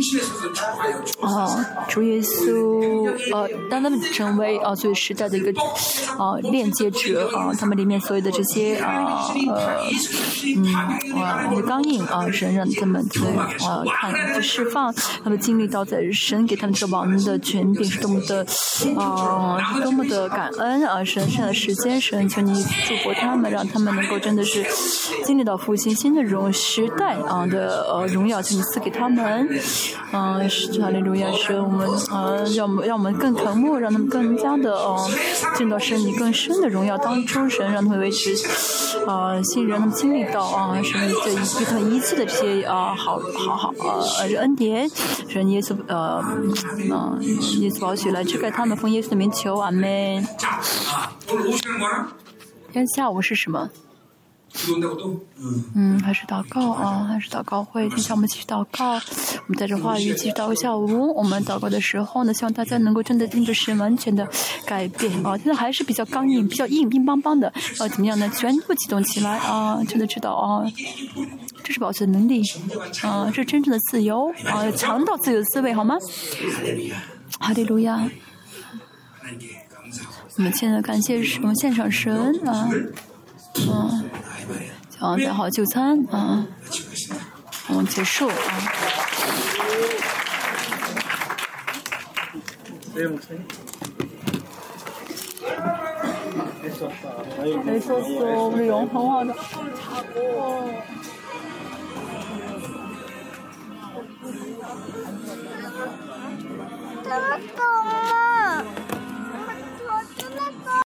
啊，主耶稣，呃，让他们成为啊，作为时代的一个，啊，链接者，啊，他们里面所有的这些，啊，呃，嗯，啊，刚印，啊，神让他们在，啊，看，去释放，他们经历到在神给他们这王的权柄是多么的，啊，多么的感恩，啊，神圣的时间。神，求你祝福他们，让他们能够真的是经历到复兴新的荣时代啊的呃荣耀，请你赐给他们。嗯，是哈利路亚，是我们呃让我们让我们更渴慕，让他们更加的呃见到神你更深的荣耀当中，神让他们维持啊新人，他们经历到啊神这一他们一切的这些啊好好好呃恩典，神耶稣呃嗯耶稣宝血来遮盖他们，奉耶稣的名求，阿门。今天下午是什么？嗯，还是祷告啊，还是祷告会。今天我们继续祷告，我们带着话语继续祷告。下午我们祷告的时候呢，希望大家能够真的听着神完全的改变啊。现在还是比较刚硬、比较硬、硬邦邦的啊，怎么样呢？全部启动起来啊！真的知道啊，这是保持能力啊，这是真正的自由啊，尝到自由的滋味好吗？哈利路亚。我们现在感谢我们现场神啊，嗯，想要带好就餐啊，我们结束啊。没说错，内容很好的。怎么懂？